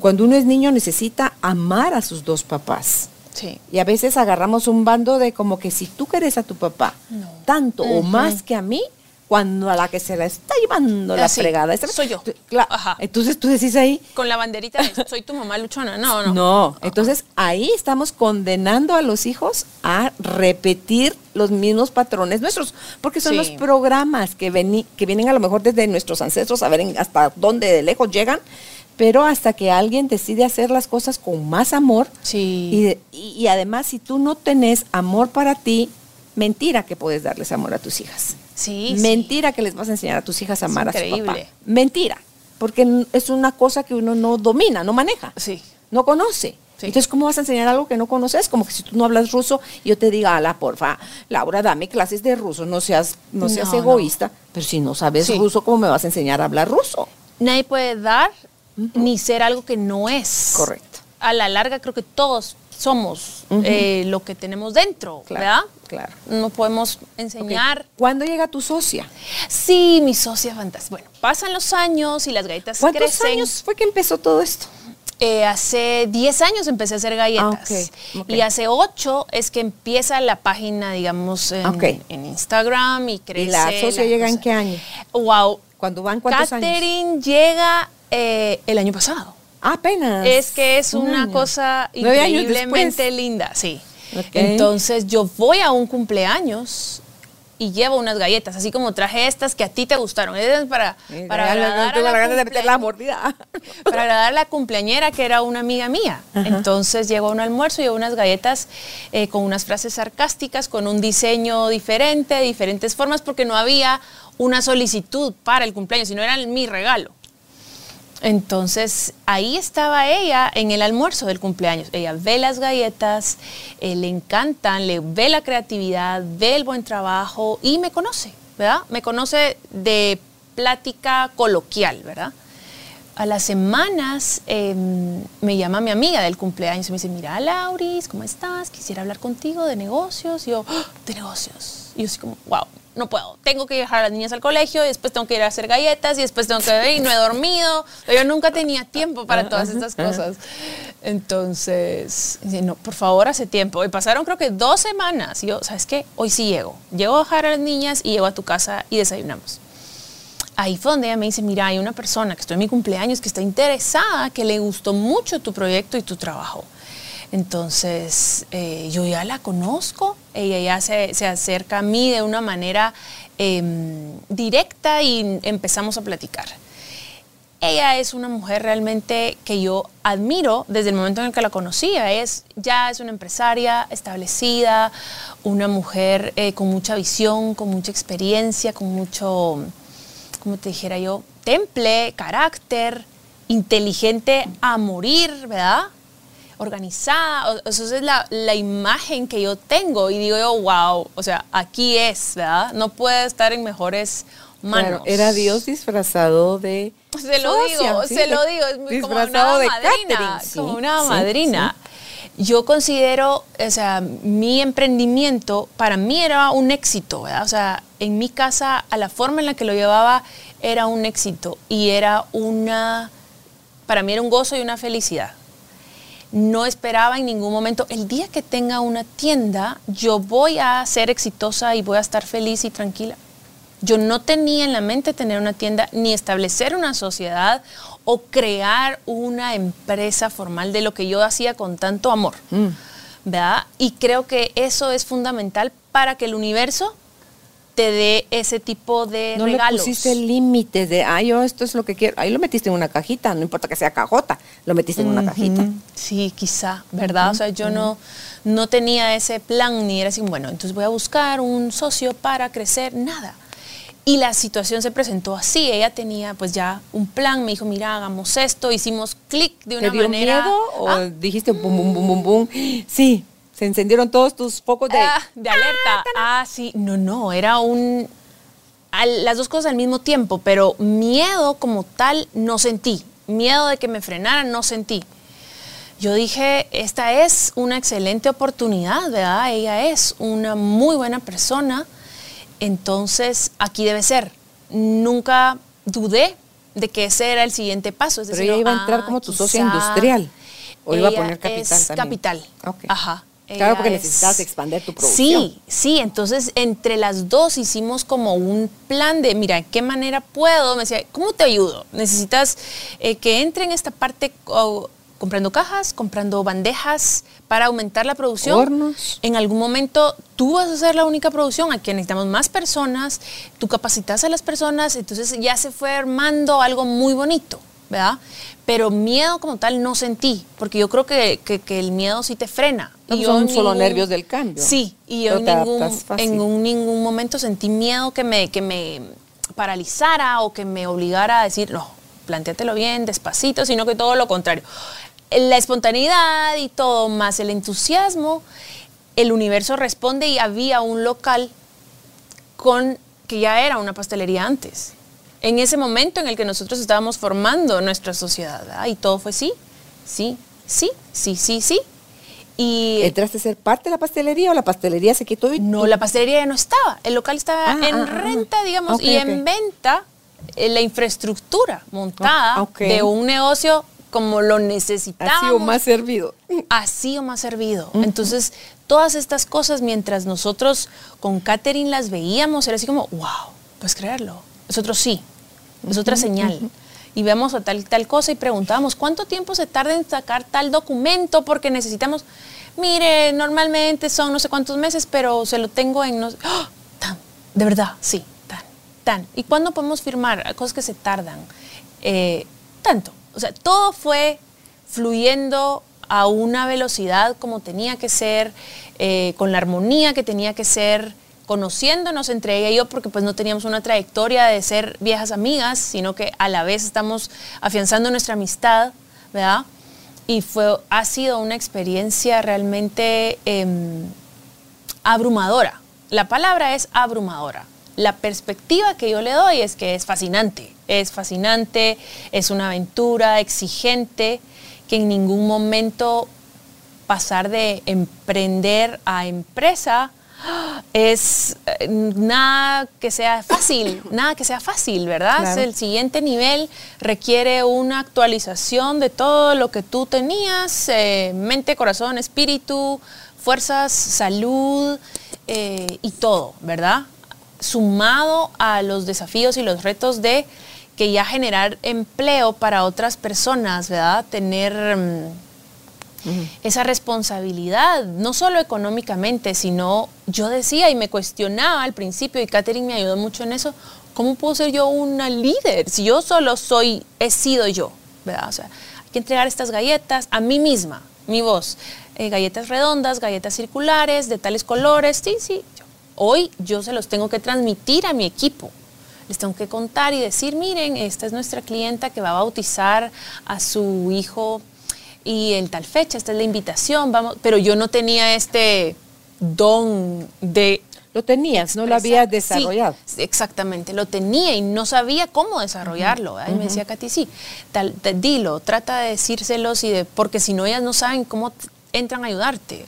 cuando uno es niño necesita amar a sus dos papás. Sí. Y a veces agarramos un bando de como que si tú quieres a tu papá No. tanto o más que a mí, cuando a la que se la está llevando la fregada. soy yo. Claro. Ajá. Entonces tú decís ahí, Con la banderita de soy tu mamá luchona. No, no. no. Entonces ahí estamos condenando a los hijos a repetir los mismos patrones nuestros, porque son Sí. los programas que, veni- que vienen a lo mejor desde nuestros ancestros, a ver en- hasta dónde de lejos llegan, pero hasta que alguien decide hacer las cosas con más amor. Sí. Y, de- y- y además, si tú no tenés amor para ti, mentira que puedes darles amor a tus hijas. Sí, sí. Mentira que les vas a enseñar a tus hijas a Es amar a su papá. Mentira, porque es una cosa que uno no domina, no maneja Sí. no conoce. Sí. Entonces, ¿cómo vas a enseñar algo que no conoces? Como que si tú no hablas ruso, yo te diga, ala, porfa, Laura, dame clases de ruso, no seas, no seas No, egoísta. Pero si no sabes Sí. ruso, ¿cómo me vas a enseñar a hablar ruso? Nadie puede dar ni ser algo que no es. Correcto. A la larga creo que todos somos eh, lo que tenemos dentro, Claro, ¿verdad? claro. No podemos enseñar. ¿Cuándo llega tu socia? Sí, mi socia fantástica. Bueno, pasan los años y las galletas ¿Cuántos crecen. años fue que empezó todo esto? Eh, hace 10 años empecé a hacer galletas. Ah. Y hace 8 es que empieza la página, digamos, en, Instagram y crece. ¿Y la socia llega en qué año? Wow. ¿Cuándo van cuántos años? Catherine llega eh, el año pasado. Apenas. Es que es Un una año. cosa increíblemente linda, sí. Entonces yo voy a un cumpleaños y llevo unas galletas, así como traje estas que a ti te gustaron. Es para, para para agradar a la cumpleañera que era una amiga mía. Entonces llegó a un almuerzo y llevó unas galletas eh, con unas frases sarcásticas, con un diseño diferente, diferentes formas, porque no había una solicitud para el cumpleaños, sino era mi regalo. Entonces ahí estaba ella en el almuerzo del cumpleaños. Ella ve las galletas, eh, le encantan, le ve la creatividad, ve el buen trabajo y me conoce, ¿verdad? Me conoce de plática coloquial, ¿verdad? A las semanas eh, me llama mi amiga del cumpleaños y me dice, mira, Lauris, ¿cómo estás? Quisiera hablar contigo de negocios. Y yo, "Ah, de negocios. Y yo así como, wow, no puedo. Tengo que dejar a las niñas al colegio y después tengo que ir a hacer galletas y después tengo que ver y no he dormido. Yo nunca tenía tiempo para todas estas cosas. Entonces, no, por favor, hace tiempo. Y pasaron creo que dos semanas. Y yo, ¿sabes qué? Hoy sí llego. Llego a dejar a las niñas y llego a tu casa y desayunamos ahí fue donde ella me dice, mira, hay una persona que estoy en mi cumpleaños que está interesada, que le gustó mucho tu proyecto y tu trabajo. Entonces, eh, yo ya la conozco, ella ya se, se acerca a mí de una manera em, directa y empezamos a platicar. Ella es una mujer realmente que yo admiro desde el momento en el que la conocía. Es, ya es una empresaria establecida, una mujer eh, con mucha visión, con mucha experiencia, con mucho, como te dijera yo, temple, carácter, inteligente a morir, ¿verdad? Organizada. Eso es la, la imagen que yo tengo y digo yo, wow, o sea, aquí es, ¿verdad? No puede estar en mejores manos. Claro, era Dios disfrazado de. Se lo socia, digo, sí, se lo digo, es muy como una madrina, sí, como una sí, madrina. Yo considero, o sea, mi emprendimiento para mí era un éxito, ¿verdad? O sea, en mi casa, a la forma en la que lo llevaba, era un éxito y era una, para mí era un gozo y una felicidad. No esperaba en ningún momento, el día que tenga una tienda, yo voy a ser exitosa y voy a estar feliz y tranquila. Yo no tenía en la mente tener una tienda ni establecer una sociedad o crear una empresa formal de lo que yo hacía con tanto amor. Mm. ¿Verdad? Y creo que eso es fundamental para que el universo te dé ese tipo de No regalos. le pusiste límites de, ah, yo esto es lo que quiero. Ahí lo metiste en una cajita, no importa que sea cajota, lo metiste en una cajita. Sí, quizá, ¿verdad? O sea, yo no, no tenía ese plan ni era así, bueno, entonces voy a buscar un socio para crecer, nada. Y la situación se presentó así, ella tenía pues ya un plan, me dijo, mira, hagamos esto, hicimos clic de una ¿Te dio manera... miedo o Ah, dijiste bum, bum, bum, bum, bum? Sí, se encendieron todos tus focos de... Ah, de alerta. Ah, sí. No, no, era un... al- las dos cosas al mismo tiempo, pero miedo como tal no sentí. Miedo de que me frenaran no sentí. Yo dije, esta es una excelente oportunidad, ¿verdad? Ella es una muy buena persona, entonces aquí debe ser. Nunca dudé de que ese era el siguiente paso. Es Pero ella iba a ah, entrar como tu socia quizá industrial. ¿O iba a poner capital es también? capital. Ajá. Claro, Ella porque es- necesitabas expandir tu producción. Sí, sí, entonces entre las dos hicimos como un plan de, mira, ¿qué manera puedo? Me decía, ¿cómo te ayudo? Necesitas eh, que entre en esta parte oh, comprando cajas, comprando bandejas para aumentar la producción. Hornos. En algún momento tú vas a ser la única producción, aquí necesitamos más personas, tú capacitas a las personas, entonces ya se fue armando algo muy bonito, ¿verdad? Pero miedo como tal no sentí, porque yo creo que, que- que el miedo sí te frena. No, Y pues yo son solo nervios del cambio. Sí, y yo en un- ningún momento sentí miedo que me, que me paralizara o que me obligara a decir, no, plantéatelo bien, despacito, sino que todo lo contrario. La espontaneidad y todo, más el entusiasmo, el universo responde y había un local con que ya era una pastelería antes. En ese momento en el que nosotros estábamos formando nuestra sociedad, ¿verdad? y todo fue sí, sí, sí, sí, sí, sí. Y ¿Entraste a ser parte de la pastelería o la pastelería se quitó y no, la pastelería ya no estaba. El local estaba Ah, en ah, ah. renta, digamos, y en venta eh, la infraestructura montada de un negocio como lo necesitábamos. ha sido más servido? así o más servido. Entonces, todas estas cosas, mientras nosotros con Catherine las veíamos, era así como, wow, puedes creerlo. Nosotros sí, es otra señal. Y vemos a tal, tal cosa y preguntamos, ¿cuánto tiempo se tarda en sacar tal documento? Porque necesitamos, mire, normalmente son no sé cuántos meses, pero se lo tengo en, no sé- ¡Ah! tan, de verdad, sí, tan, tan. ¿Y cuándo podemos firmar? Cosas que se tardan. Eh, tanto. O sea, todo fue fluyendo a una velocidad como tenía que ser, eh, con la armonía que tenía que ser, conociéndonos entre ella y yo, porque pues no teníamos una trayectoria de ser viejas amigas, sino que a la vez estamos afianzando nuestra amistad, ¿verdad? Y fue, ha sido una experiencia realmente em, abrumadora. La palabra es abrumadora. La perspectiva que yo le doy es que es fascinante. Es fascinante, es una aventura exigente, que en ningún momento pasar de emprender a empresa es eh, nada que sea fácil, nada que sea fácil, ¿verdad? Claro. El siguiente nivel requiere una actualización de todo lo que tú tenías, eh, mente, corazón, espíritu, fuerzas, salud eh, y todo, ¿verdad? Sumado a los desafíos y los retos de que ya generar empleo para otras personas, ¿verdad? Tener... mm, esa responsabilidad, no solo económicamente, sino yo decía y me cuestionaba al principio, y Catherine me ayudó mucho en eso, ¿cómo puedo ser yo una líder si yo solo soy, he sido yo? ¿verdad? O sea, hay que entregar estas galletas a mí misma, mi voz. Eh, galletas redondas, galletas circulares, de tales colores, sí, sí. Hoy yo se los tengo que transmitir a mi equipo. Les tengo que contar y decir, miren, esta es nuestra clienta que va a bautizar a su hijo y en tal fecha, esta es la invitación, vamos, pero yo no tenía este don de Lo tenías, no lo habías desarrollado. Sí, exactamente, lo tenía y no sabía cómo desarrollarlo. Y me decía Katy, sí, tal, tal, dilo, trata de decírselos y de, porque si no ellas no saben cómo entran a ayudarte,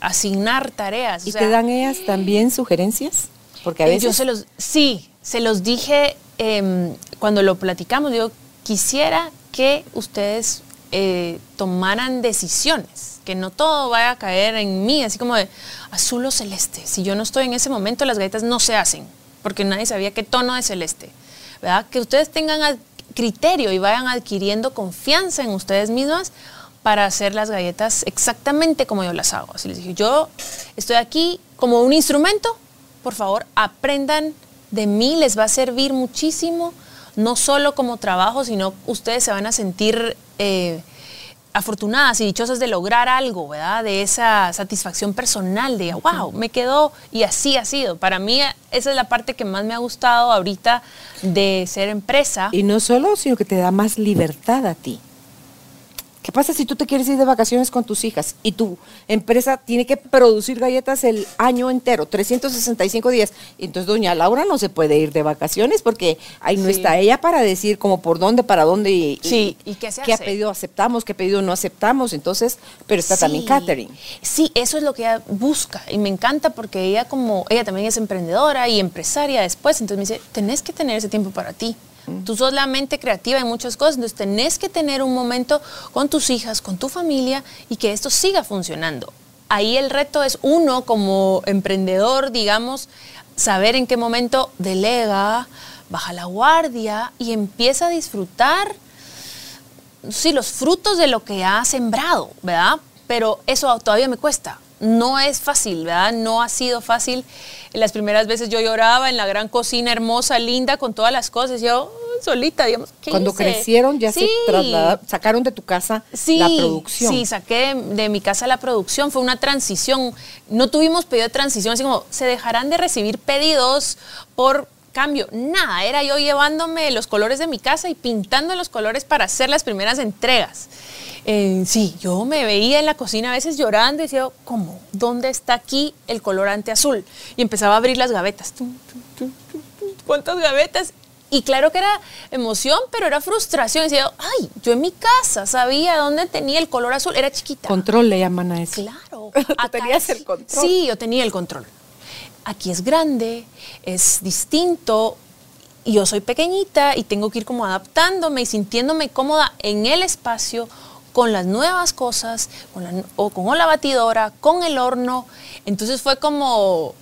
asignar tareas. ¿Y o te dan ellas también sugerencias? Porque a eh, veces... Yo se los, sí, se los dije em, cuando lo platicamos. Yo quisiera que ustedes eh, tomaran decisiones, que no todo vaya a caer en mí, así como de azul o celeste. Si yo no estoy en ese momento, las galletas no se hacen, porque nadie sabía qué tono de celeste. ¿verdad? Que ustedes tengan criterio y vayan adquiriendo confianza en ustedes mismas para hacer las galletas exactamente como yo las hago. Así les dije, yo estoy aquí como un instrumento, por favor, aprendan de mí, les va a servir muchísimo, no solo como trabajo, sino ustedes se van a sentir eh, afortunadas y dichosas de lograr algo, ¿verdad? De esa satisfacción personal, de, wow, me quedó, y así ha sido. Para mí, esa es la parte que más me ha gustado ahorita de ser empresa. Y no solo, sino que te da más libertad a ti. ¿Qué pasa si tú te quieres ir de vacaciones con tus hijas y tu empresa tiene que producir galletas el año entero, 365 días? Y entonces doña Laura no se puede ir de vacaciones porque ahí no Sí. está ella para decir como por dónde, para dónde y, Sí, ¿y qué se qué hace? pedido aceptamos, qué pedido no aceptamos. Entonces, pero está también. Catherine. Sí, eso es lo que ella busca y me encanta porque ella como ella también es emprendedora y empresaria después, entonces me dice, tenés que tener ese tiempo para ti. Tú sos la mente creativa en muchas cosas, entonces tenés que tener un momento con tus hijas, con tu familia y que esto siga funcionando. Ahí el reto es uno como emprendedor, digamos, saber en qué momento delega, baja la guardia y empieza a disfrutar sí, los frutos de lo que ha sembrado, ¿verdad? Pero eso todavía me cuesta. No es fácil, ¿verdad? No ha sido fácil. Las primeras veces yo lloraba en la gran cocina hermosa, linda, con todas las cosas. Yo solita, digamos. Cuando crecieron ya se sacaron de tu casa la producción. Sí, saqué de, mi casa la producción. Fue una transición. No tuvimos pedido de transición, así como se dejarán de recibir pedidos por cambio, nada, era yo llevándome los colores de mi casa y pintando los colores para hacer las primeras entregas. Eh, sí, yo me veía en la cocina a veces llorando y decía, ¿cómo? ¿Dónde está aquí el colorante azul? Y empezaba a abrir las gavetas. ¿Cuántas gavetas? Y claro que era emoción, pero era frustración. Decía, ay, yo en mi casa sabía dónde tenía el color azul, era chiquita. Control le llaman a eso. Claro. Tenías el control. Sí, yo tenía el control aquí es grande, es distinto, y yo soy pequeñita y tengo que ir como adaptándome y sintiéndome cómoda en el espacio con las nuevas cosas, con la, o con la batidora, con el horno. Entonces fue como,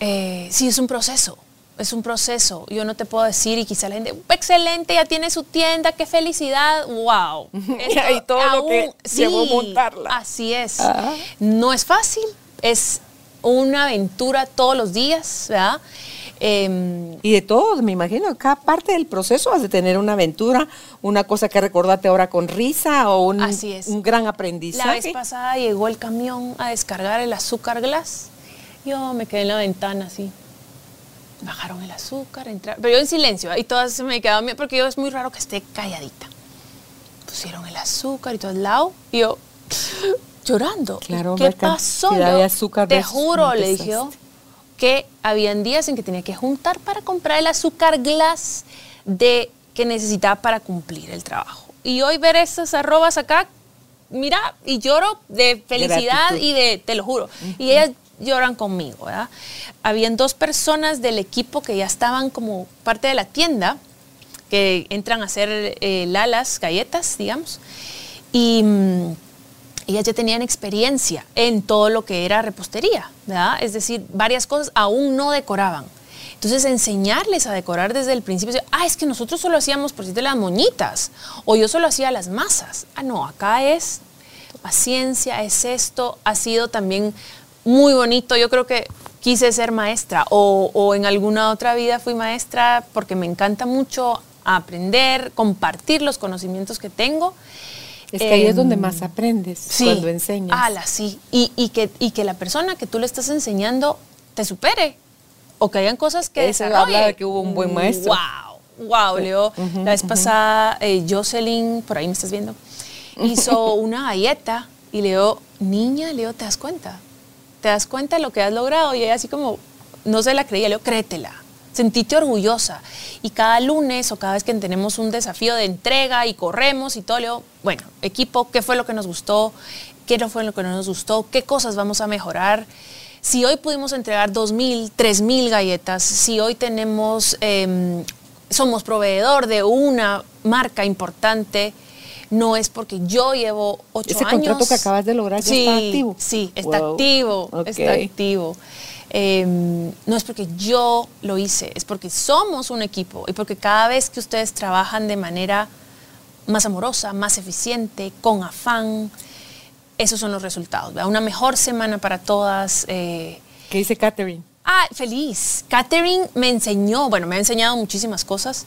eh, sí, es un proceso, es un proceso. Yo no te puedo decir, y quizá la gente, excelente, ya tiene su tienda, qué felicidad, wow. y todo lo que llevó a montarla. Así es. Ah. No es fácil, es una aventura todos los días, ¿verdad? Em, y de todo, me imagino, cada parte del proceso has de tener una aventura, una cosa que recordarte ahora con risa o un, un gran aprendizaje. La vez pasada llegó el camión a descargar el azúcar glass. Yo me quedé en la ventana así. Bajaron el azúcar, entraron, pero yo en silencio, y todas se me quedaban, porque yo es muy raro que esté calladita. Pusieron el azúcar y todo al lado, y yo llorando. Claro, ¿Qué pasó? azúcar te juro, le dije que habían días en que tenía que juntar para comprar el azúcar glass de que necesitaba para cumplir el trabajo. Y hoy ver esas arrobas acá, mira, y lloro de felicidad y de, te lo juro. Y ellas lloran conmigo, ¿verdad? Habían dos personas del equipo que ya estaban como parte de la tienda, que entran a hacer eh, lalas, galletas, digamos. Y mm, ellas ya tenían experiencia en todo lo que era repostería, ¿verdad? Es decir, varias cosas aún no decoraban. Entonces, enseñarles a decorar desde el principio, ah, es que nosotros solo hacíamos, por decirte, las moñitas, o yo solo hacía las masas. Ah, no, acá es paciencia, es esto, ha sido también muy bonito. Yo creo que quise ser maestra, o, o en alguna otra vida fui maestra porque me encanta mucho aprender, compartir los conocimientos que tengo. Es que ahí es donde más em, aprendes cuando enseñas. Ala, sí. Y, y, que, y que la persona que tú le estás enseñando te supere. O que hayan cosas que Eso habla de que hubo un buen maestro. ¡Wow! ¡Wow, Leo! la vez pasada, eh, Jocelyn, por ahí me estás viendo, hizo una galleta y Leo, niña, Leo, ¿te das cuenta? ¿Te das cuenta de lo que has logrado? Y ella así como, no se la creía, Leo, créetela sentíte orgullosa. Y cada lunes o cada vez que tenemos un desafío de entrega y corremos y todo, le digo, bueno, equipo, ¿qué fue lo que nos gustó? ¿Qué no fue lo que no nos gustó? ¿Qué cosas vamos a mejorar? Si hoy pudimos entregar 2.000, 3.000 galletas, si hoy tenemos, em, somos proveedor de una marca importante, no es porque yo llevo ocho años. Ese contrato que acabas de lograr ya está activo. Sí, está activo, está activo. Em, no es porque yo lo hice, es porque somos un equipo y porque cada vez que ustedes trabajan de manera más amorosa, más eficiente, con afán, esos son los resultados. Una mejor semana para todas. Eh. ¿Qué dice Catherine? Ah, feliz. Catherine me enseñó, bueno, me ha enseñado muchísimas cosas,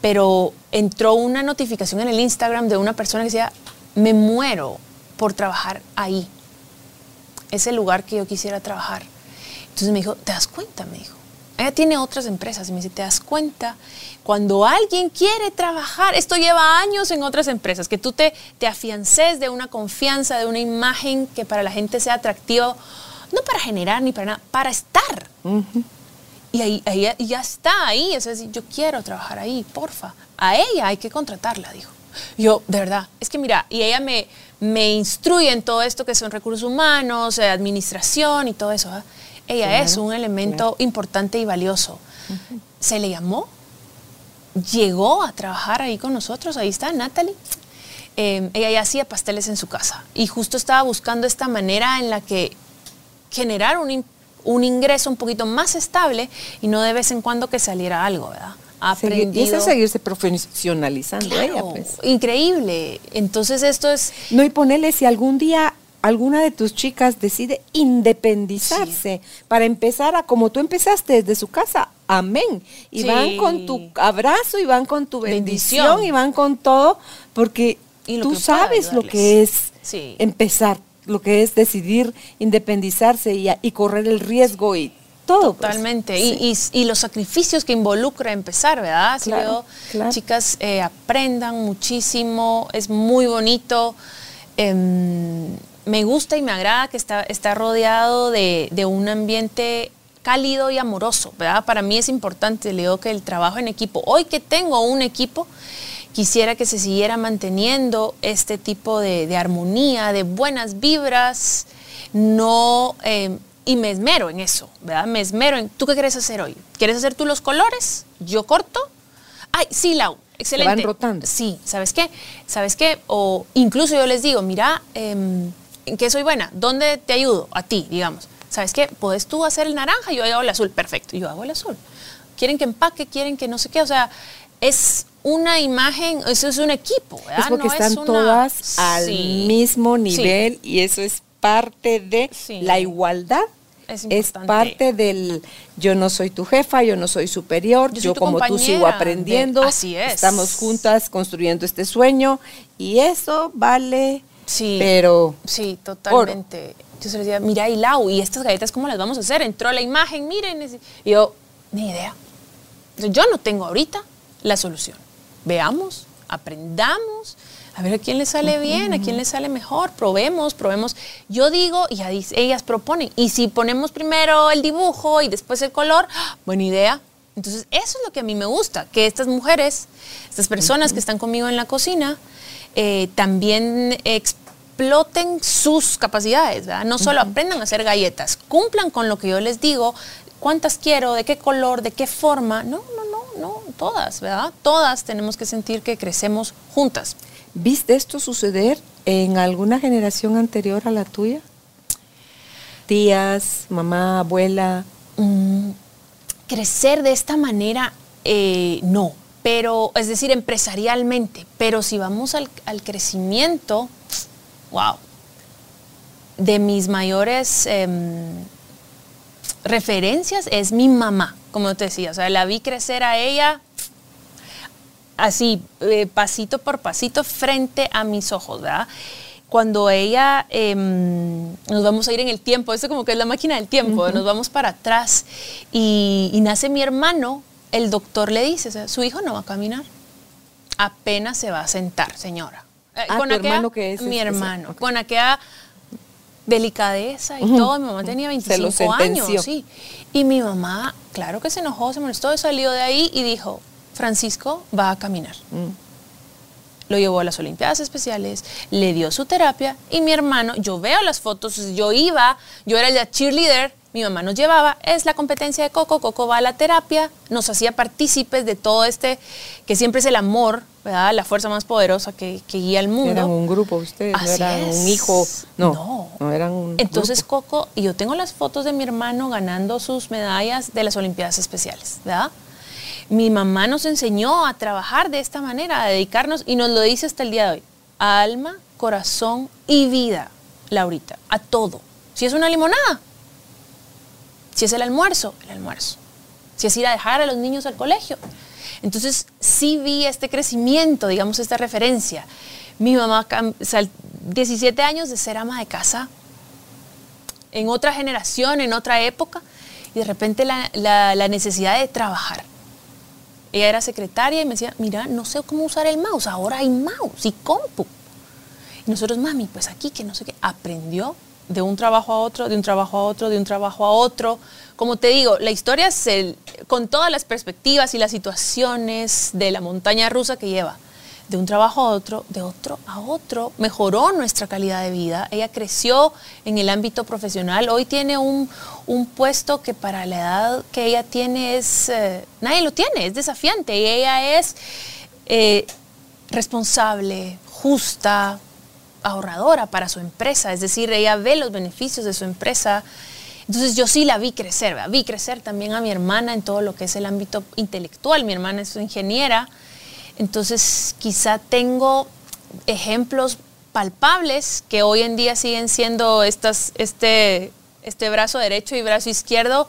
pero entró una notificación en el Instagram de una persona que decía, me muero por trabajar ahí. Es el lugar que yo quisiera trabajar. Entonces me dijo, ¿te das cuenta? Me dijo. Ella tiene otras empresas y me dice, ¿te das cuenta? Cuando alguien quiere trabajar, esto lleva años en otras empresas, que tú te, te afiances de una confianza, de una imagen que para la gente sea atractiva, no para generar ni para nada, para estar. Y ahí, ahí, ya está ahí, es decir, yo quiero trabajar ahí, porfa. A ella hay que contratarla, dijo. Yo, de verdad, es que mira, y ella me, me instruye en todo esto que son recursos humanos, eh, administración y todo eso. Ella es un elemento importante y valioso. Se le llamó llegó a trabajar ahí con nosotros, ahí está Natalie. Eh, ella ya hacía pasteles en su casa y justo estaba buscando esta manera en la que generar un, un ingreso un poquito más estable y no de vez en cuando que saliera algo, ¿verdad? aprendido. Y eso es seguirse profesionalizando ella, pues. Increíble. Entonces esto es... No, y ponerle si algún día alguna de tus chicas decide independizarse para empezar a como tú empezaste desde su casa, amén. Y van con tu abrazo y van con tu bendición, y van con todo, porque tú sabes lo que es empezar, lo que es decidir independizarse y, correr el riesgo y todo. Pues. Totalmente. y, los sacrificios que involucra empezar, ¿verdad? Claro, chicas eh, aprendan muchísimo, es muy bonito. Em, me gusta y me agrada que está, está rodeado de, de, un ambiente cálido y amoroso, ¿verdad? Para mí es importante, le digo que el trabajo en equipo, hoy que tengo un equipo, quisiera que se siguiera manteniendo este tipo de, de armonía, de buenas vibras, no... Eh, y me esmero en eso, ¿verdad? Me esmero en, ¿tú qué quieres hacer hoy? ¿Quieres hacer tú los colores? ¿Yo corto? Ay, sí, Lau, excelente. van rotando. Sí, ¿sabes qué? ¿Sabes qué? O incluso yo les digo, mira, eh, ¿en qué soy buena? ¿Dónde te ayudo? A ti, digamos. ¿Sabes qué? Puedes tú hacer el naranja, yo hago el azul. Perfecto, yo hago el azul. Quieren que empaque, quieren que no sé qué. O sea, es una imagen, eso es un equipo. ¿verdad? Es porque están todas al mismo nivel y eso es parte de la igualdad. Es, es, parte del yo no soy tu jefa, yo no soy superior, yo, como tú sigo aprendiendo. así es. Estamos juntas construyendo este sueño y eso vale Sí. Pero. Sí, totalmente. Yo se les decía, mira, y Lau, ¿y estas galletas cómo las vamos a hacer? Entró la imagen, miren. Y yo, ni idea. Yo no tengo ahorita la solución. Veamos, aprendamos, a ver a quién le sale bien, a quién le sale mejor, probemos, probemos. Yo digo, y ellas proponen, y si ponemos primero el dibujo y después el color, ¡ah! buena idea. Entonces, eso es lo que a mí me gusta, que estas mujeres, estas personas que están conmigo en la cocina, eh, también exploten sus capacidades, No solo aprendan a hacer galletas, cumplan con lo que yo les digo, cuántas quiero, de qué color, de qué forma. No, no, no, no, todas, ¿verdad? Todas tenemos que sentir que crecemos juntas. ¿Viste esto suceder en alguna generación anterior a la tuya? Tías, mamá, abuela. Mm, crecer de esta manera, eh, no pero es decir, empresarialmente, pero si vamos al, crecimiento, wow, de mis mayores em, referencias es mi mamá, como te decía, o sea, la vi crecer a ella así, eh, pasito por pasito, frente a mis ojos, ¿verdad? Cuando ella, em, nos vamos a ir en el tiempo, esto como que es la máquina del tiempo, nos vamos para atrás, y nace mi hermano, el doctor le dice, su hijo no va a caminar, apenas se va a sentar, señora. Eh, ah, con hermano que es mi hermano, con aquella delicadeza y todo. Mi mamá tenía 25 años, sí. Y mi mamá, claro que se enojó, se molestó, salió de ahí y dijo, Francisco va a caminar. Mm. Lo llevó a las Olimpiadas Especiales, le dio su terapia y mi hermano, yo veo las fotos, yo iba, yo era el cheerleader mi mamá nos llevaba, es la competencia de Coco, Coco va a la terapia, nos hacía partícipes de todo este, que siempre es el amor, ¿verdad? La fuerza más poderosa que, guía al mundo. Eran un grupo ustedes, no eran un hijo, no, no, eran un Entonces Coco, y yo tengo las fotos de mi hermano ganando sus medallas de las Olimpiadas Especiales, ¿verdad? Mi mamá nos enseñó a trabajar de esta manera, a dedicarnos, y nos lo dice hasta el día de hoy, alma, corazón y vida, Laurita, a todo. Si es una limonada, si es el almuerzo, el almuerzo. Si es ir a dejar a los niños al colegio. Entonces, sí vi este crecimiento, digamos, esta referencia. Mi mamá, 17 años de ser ama de casa, en otra generación, en otra época, y de repente la, la, necesidad de trabajar. Ella era secretaria y me decía, mira, no sé cómo usar el mouse, ahora hay mouse y compu. Y nosotros, mami, pues aquí que no sé qué, aprendió de un trabajo a otro, de un trabajo a otro, de un trabajo a otro. Como te digo, la historia es el, con todas las perspectivas y las situaciones de la montaña rusa que lleva. de un trabajo a otro, de otro a otro, mejoró nuestra calidad de vida. Ella creció en el ámbito profesional. Hoy tiene un, puesto que para la edad que ella tiene es, eh, nadie lo tiene, es desafiante. Y ella es eh, responsable, justa, ahorradora para su empresa. Es decir, ella ve los beneficios de su empresa. Entonces yo sí la vi crecer, vi crecer también a mi hermana en todo lo que es el ámbito intelectual. Mi hermana es ingeniera entonces, quizá tengo ejemplos palpables que hoy en día siguen siendo estas, este, este brazo derecho y brazo izquierdo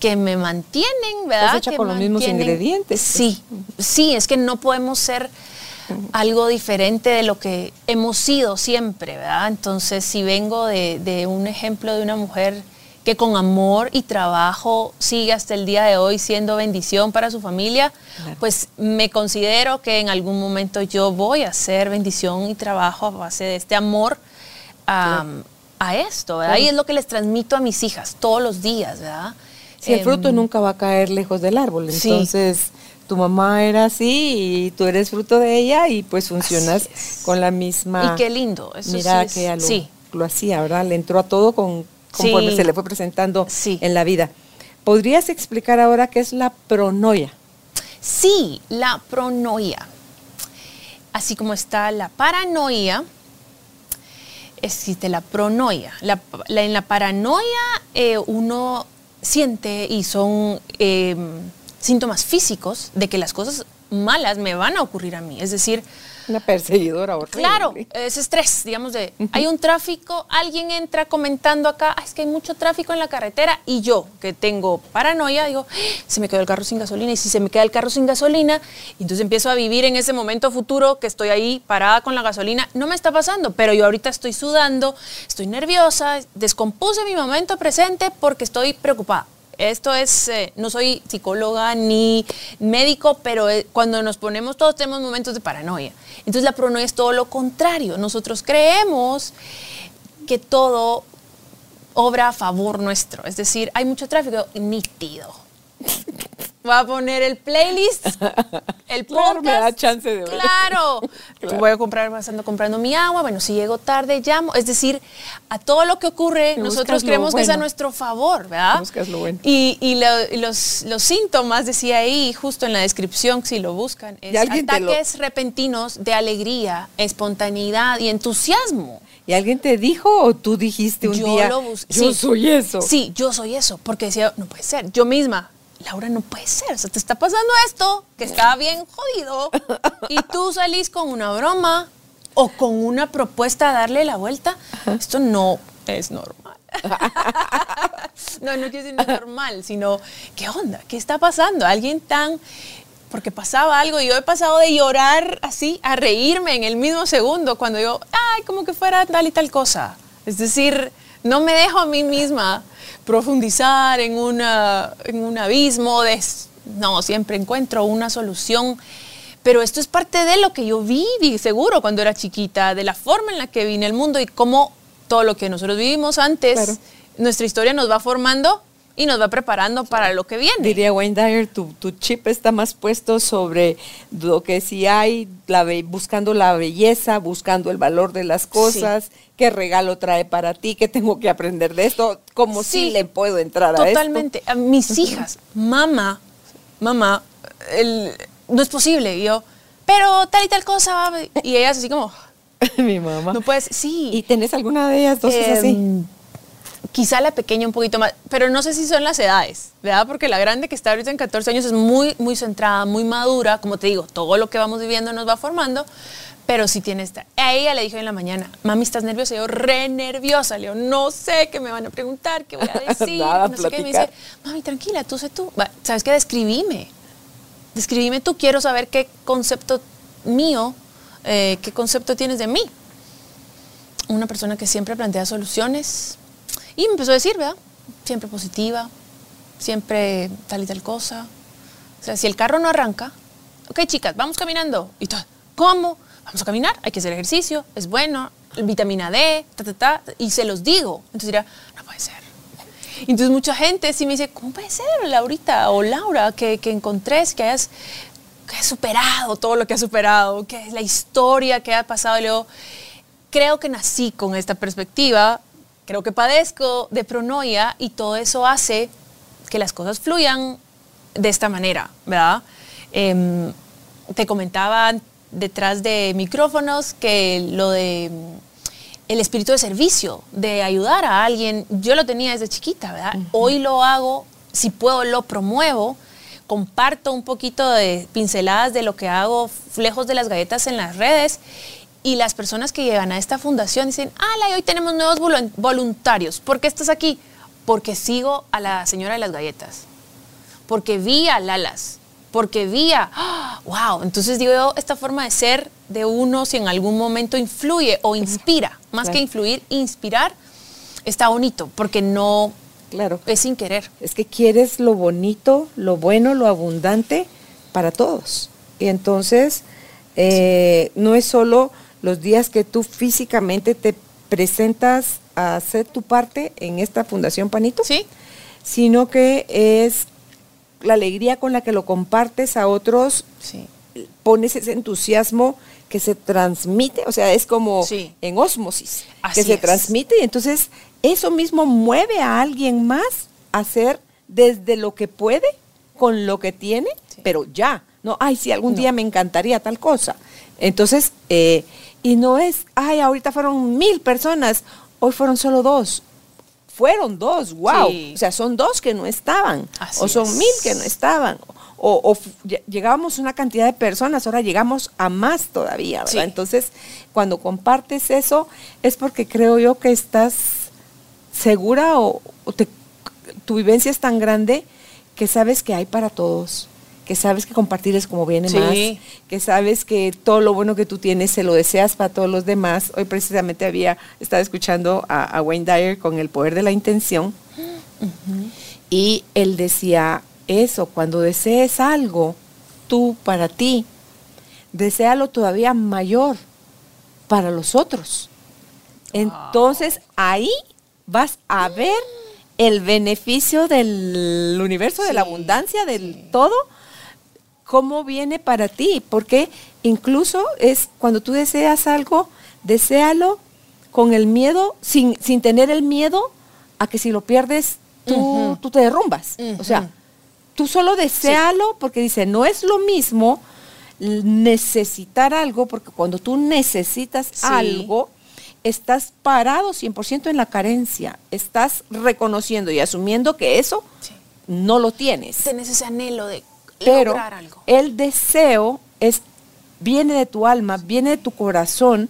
que me mantienen, ¿verdad? Hecha con los mismos ingredientes. Sí, sí, es que no podemos ser algo diferente de lo que hemos sido siempre, ¿verdad? Entonces, si vengo de, de un ejemplo de una mujer que con amor y trabajo sigue hasta el día de hoy siendo bendición para su familia, pues me considero que en algún momento yo voy a ser bendición y trabajo a base de este amor a, esto, ¿verdad? Y es lo que les transmito a mis hijas todos los días, ¿verdad? Si el fruto em, nunca va a caer lejos del árbol, entonces tu mamá era así y tú eres fruto de ella y pues funcionas con la misma... Y qué lindo, eso Mira que lo, sí. lo hacía, ¿verdad? Le entró a todo con conforme se le fue presentando en la vida. ¿Podrías explicar ahora qué es la pronoia? Sí, la pronoia. Así como está la paranoia, existe la pronoia. en la paranoia eh, uno siente y son em, síntomas físicos de que las cosas malas me van a ocurrir a mí. Es decir, una perseguidora horrible. Claro, es estrés, digamos, de hay un tráfico, alguien entra comentando acá, es que hay mucho tráfico en la carretera y yo, que tengo paranoia, digo, se me quedó el carro sin gasolina y si se me queda el carro sin gasolina, entonces empiezo a vivir en ese momento futuro que estoy ahí parada con la gasolina, no me está pasando, pero yo ahorita estoy sudando, estoy nerviosa, descompuse mi momento presente porque estoy preocupada esto es, eh, no soy psicóloga ni médico, pero eh, cuando nos ponemos, todos tenemos momentos de paranoia. Entonces la paranoia es todo lo contrario. Nosotros creemos que todo obra a favor nuestro. Es decir, hay mucho tráfico nítido va a poner el playlist, el podcast. me da chance de ver. Claro. Voy a comprar, ando comprando mi agua. Bueno, si llego tarde, llamo. Es decir, a todo lo que ocurre, nosotros creemos que es a nuestro favor, ¿verdad? Buscas lo bueno. Y, los, síntomas, decía ahí, justo en la descripción, si lo buscan, es ataques repentinos de alegría, espontaneidad y entusiasmo. ¿Y alguien te dijo o tú dijiste un yo día, lo yo soy eso? Sí, yo soy eso, porque decía, no puede ser, yo misma, Laura, no puede ser, o sea, te está pasando esto, que está bien jodido, y tú salís con una broma o con una propuesta a darle la vuelta. Esto no es normal. no, no quiero decir normal, sino, ¿qué onda? ¿Qué está pasando? Alguien tan... Porque pasaba algo y yo he pasado de llorar así a reírme en el mismo segundo cuando yo, ay, como que fuera tal y tal cosa. Es decir, no me dejo a mí misma profundizar en, una, en un abismo de... No, siempre encuentro una solución. Pero esto es parte de lo que yo viví, seguro, cuando era chiquita, de la forma en la que vine al mundo y cómo todo lo que nosotros vivimos antes, nuestra historia nos va formando y nos va preparando para lo que viene. Diría Wayne Dyer, tu, chip está más puesto sobre lo que si hay, la, buscando la belleza, buscando el valor de las cosas, qué regalo trae para ti, qué tengo que aprender de esto, cómo sí, le puedo entrar a esto. Totalmente. A mis hijas, mamá, mamá, no es posible. Y yo, pero tal y tal cosa. Y ellas así como... Mi mamá. No puedes, sí. ¿Y tenés alguna de ellas dos así? Quizá la pequeña un poquito más, pero no sé si son las edades, ¿verdad? Porque la grande que está ahorita en 14 años es muy, muy centrada, muy madura, como te digo, todo lo que vamos viviendo nos va formando, pero sí tiene esta. A ella le dije en la mañana, mami, ¿estás nerviosa? yo, re nerviosa. Le digo, no sé qué me van a preguntar, qué voy a decir. no sé qué. Me dice, mami, tranquila, tú sé tú. ¿Sabes qué? Describime. Describime tú. Quiero saber qué concepto mío, eh, qué concepto tienes de mí. Una persona que siempre plantea soluciones, y me empezó a decir, ¿verdad? Siempre positiva, siempre tal y tal cosa. O sea, si el carro no arranca, ok, chicas, vamos caminando. Y todo, ¿cómo? Vamos a caminar, hay que hacer ejercicio, es bueno, vitamina D, ta, ta, ta. Y se los digo. Entonces dirá, no puede ser. Entonces mucha gente sí me dice, ¿cómo puede ser, Laurita o Laura, que, que encontrés, que hayas que ha superado todo lo que ha superado, que es la historia que ha pasado. Y luego, creo que nací con esta perspectiva, creo que padezco de pronoia y todo eso hace que las cosas fluyan de esta manera, ¿verdad? Em, te comentaba detrás de micrófonos que lo de el espíritu de servicio, de ayudar a alguien, yo lo tenía desde chiquita, ¿verdad? Hoy lo hago, si puedo lo promuevo, comparto un poquito de pinceladas de lo que hago lejos de las galletas en las redes y las personas que llegan a esta fundación dicen, ¡Hala! Hoy tenemos nuevos voluntarios. ¿Por qué estás aquí? Porque sigo a la señora de las galletas. Porque vi a Lalas. Porque vi a, ¡Wow! Entonces digo, esta forma de ser de uno, si en algún momento influye o inspira, más que influir, inspirar, está bonito. Porque no, Claro. es sin querer. Es que quieres lo bonito, lo bueno, lo abundante para todos. Y entonces eh, no es solo los días que tú físicamente te presentas a hacer tu parte en esta Fundación Panito, ¿Sí? sino que es la alegría con la que lo compartes a otros, Sí. pones ese entusiasmo que se transmite, o sea, es como Sí. en ósmosis, Así que se es. transmite y entonces eso mismo mueve a alguien más a hacer desde lo que puede, con lo que tiene, Sí. pero ya, no, ay, sí, algún No. día me encantaría tal cosa. Entonces, eh, y no es, ay, ahorita fueron mil personas, hoy fueron solo dos. Fueron dos, wow. Sí. O sea, son dos que no estaban, Así o son es. mil que no estaban. O, llegábamos a una cantidad de personas, ahora llegamos a más todavía, ¿verdad? Sí. Entonces, cuando compartes eso, es porque creo yo que estás segura o, o te- tu vivencia es tan grande que sabes que hay para todos, que sabes que compartir es como viene Sí. más, que sabes que todo lo bueno que tú tienes se lo deseas para todos los demás. Hoy precisamente había estado escuchando a, a Wayne Dyer con el poder de la intención y él decía eso, cuando desees algo, tú para ti, deséalo todavía mayor para los otros. Entonces ahí vas a ver el beneficio del universo, de la abundancia, del sí. todo, cómo viene para ti, porque incluso es cuando tú deseas algo, deséalo con el miedo, sin, sin tener el miedo a que si lo pierdes, tú, tú te derrumbas. O sea, tú solo deséalo porque dice, no es lo mismo necesitar algo, porque cuando tú necesitas Sí. algo, estás parado 100% en la carencia, estás reconociendo y asumiendo que eso Sí. no lo tienes. Tienes ese anhelo de Pero algo. el deseo es viene de tu alma, viene de tu corazón,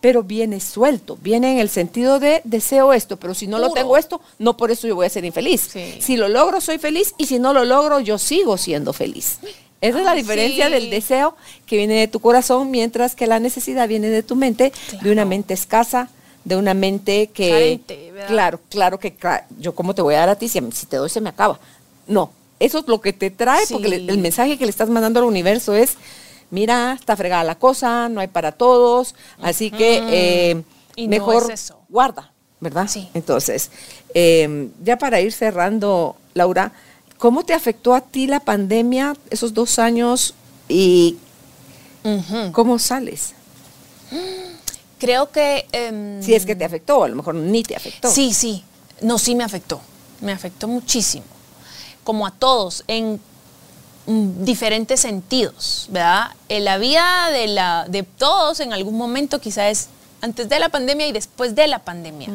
pero viene suelto, viene en el sentido de deseo esto, pero si no lo tengo esto, no por eso yo voy a ser infeliz. Sí. Si lo logro, soy feliz y si no lo logro, yo sigo siendo feliz. Esa es la Ay, diferencia sí. del deseo que viene de tu corazón, mientras que la necesidad viene de tu mente, de una mente escasa, de una mente que... Claro, claro que yo cómo te voy a dar a ti si, si te doy se me acaba. No, eso es lo que te trae, porque le- el mensaje que le estás mandando al universo es, mira, está fregada la cosa, no hay para todos, así que eh, Y no mejor es eso. guarda, ¿verdad? Sí. Entonces, eh, ya para ir cerrando, Laura, ¿cómo te afectó a ti la pandemia esos dos años y cómo sales? Creo que... em, Si es que te afectó, a lo mejor ni te afectó. Sí, sí. No, sí me afectó. Me afectó muchísimo. Como a todos, en mm, diferentes sentidos, ¿verdad? En la vida de, la, de todos en algún momento, quizás es antes de la pandemia y después de la pandemia.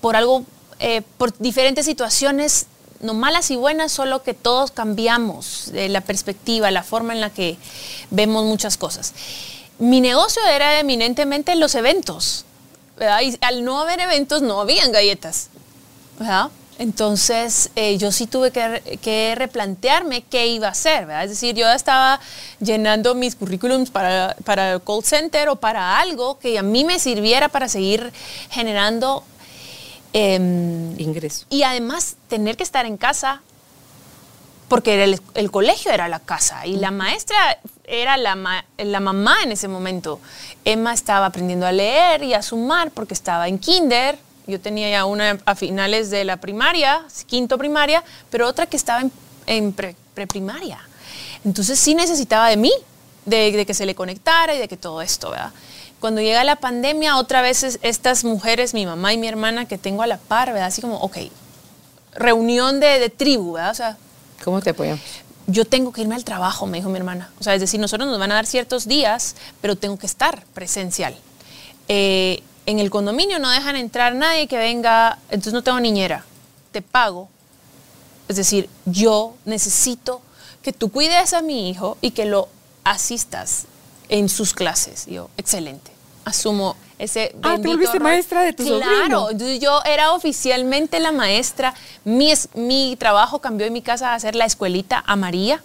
Por algo, eh, por diferentes situaciones, no malas y buenas, solo que todos cambiamos eh, la perspectiva, la forma en la que vemos muchas cosas. Mi negocio era eminentemente los eventos, ¿verdad? Y al no haber eventos, no habían galletas, ¿verdad? Entonces, eh, yo sí tuve que, re- que replantearme qué iba a hacer, ¿verdad? Es decir, yo estaba llenando mis currículums para, para el call center o para algo que a mí me sirviera para seguir generando... Ingreso. y además tener que estar en casa, porque el, el colegio era la casa y la maestra era la, ma- la mamá en ese momento. Emma estaba aprendiendo a leer y a sumar porque estaba en kinder. Yo tenía ya una a finales de la primaria, quinto primaria, pero otra que estaba en, en pre- preprimaria. Entonces sí necesitaba de mí, de, de que se le conectara y de que todo esto, ¿verdad? Cuando llega la pandemia, otra vez es- estas mujeres, mi mamá y mi hermana que tengo a la par, ¿verdad? Así como, ok, reunión de, de tribu, ¿verdad? O sea, ¿Cómo te apoyamos? yo tengo que irme al trabajo, me dijo mi hermana. O sea, es decir, nosotros nos van a dar ciertos días, pero tengo que estar presencial. Eh, en el condominio no dejan entrar nadie que venga, entonces no tengo niñera, te pago. Es decir, yo necesito que tú cuides a mi hijo y que lo asistas en sus clases. Yo, excelente. Asumo ese Ah, ¿te volviste rol. maestra de tu Claro, sobrino? yo era oficialmente la maestra. Mi, es- mi trabajo cambió en mi casa a hacer la escuelita a María.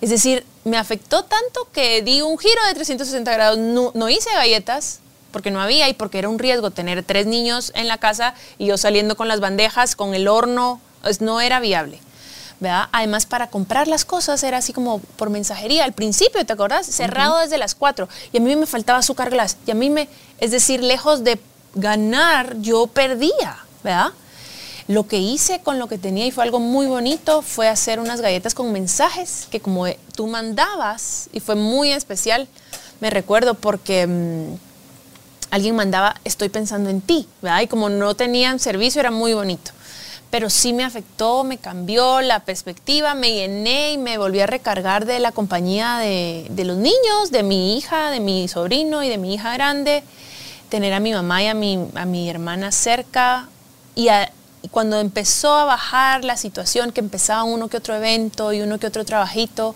Es decir, me afectó tanto que di un giro de 360 grados. No, no hice galletas porque no había y porque era un riesgo tener tres niños en la casa y yo saliendo con las bandejas, con el horno. pues, no era viable. ¿verdad? Además, para comprar las cosas era así como por mensajería. Al principio, ¿te acordás? Cerrado desde las 4. Y a mí me faltaba azúcar glass. Y a mí me, es decir, lejos de ganar, yo perdía, ¿verdad? Lo que hice con lo que tenía y fue algo muy bonito fue hacer unas galletas con mensajes que como tú mandabas y fue muy especial. Me recuerdo porque mm, alguien mandaba estoy pensando en ti. Y como no tenían servicio era muy bonito. Pero sí me afectó, me cambió la perspectiva, me llené y me volví a recargar de la compañía de, los niños, de mi hija, de mi sobrino y de mi hija grande. Tener a mi mamá y a mi, hermana cerca. Y, y cuando empezó a bajar la situación, que empezaba uno que otro evento y uno que otro trabajito,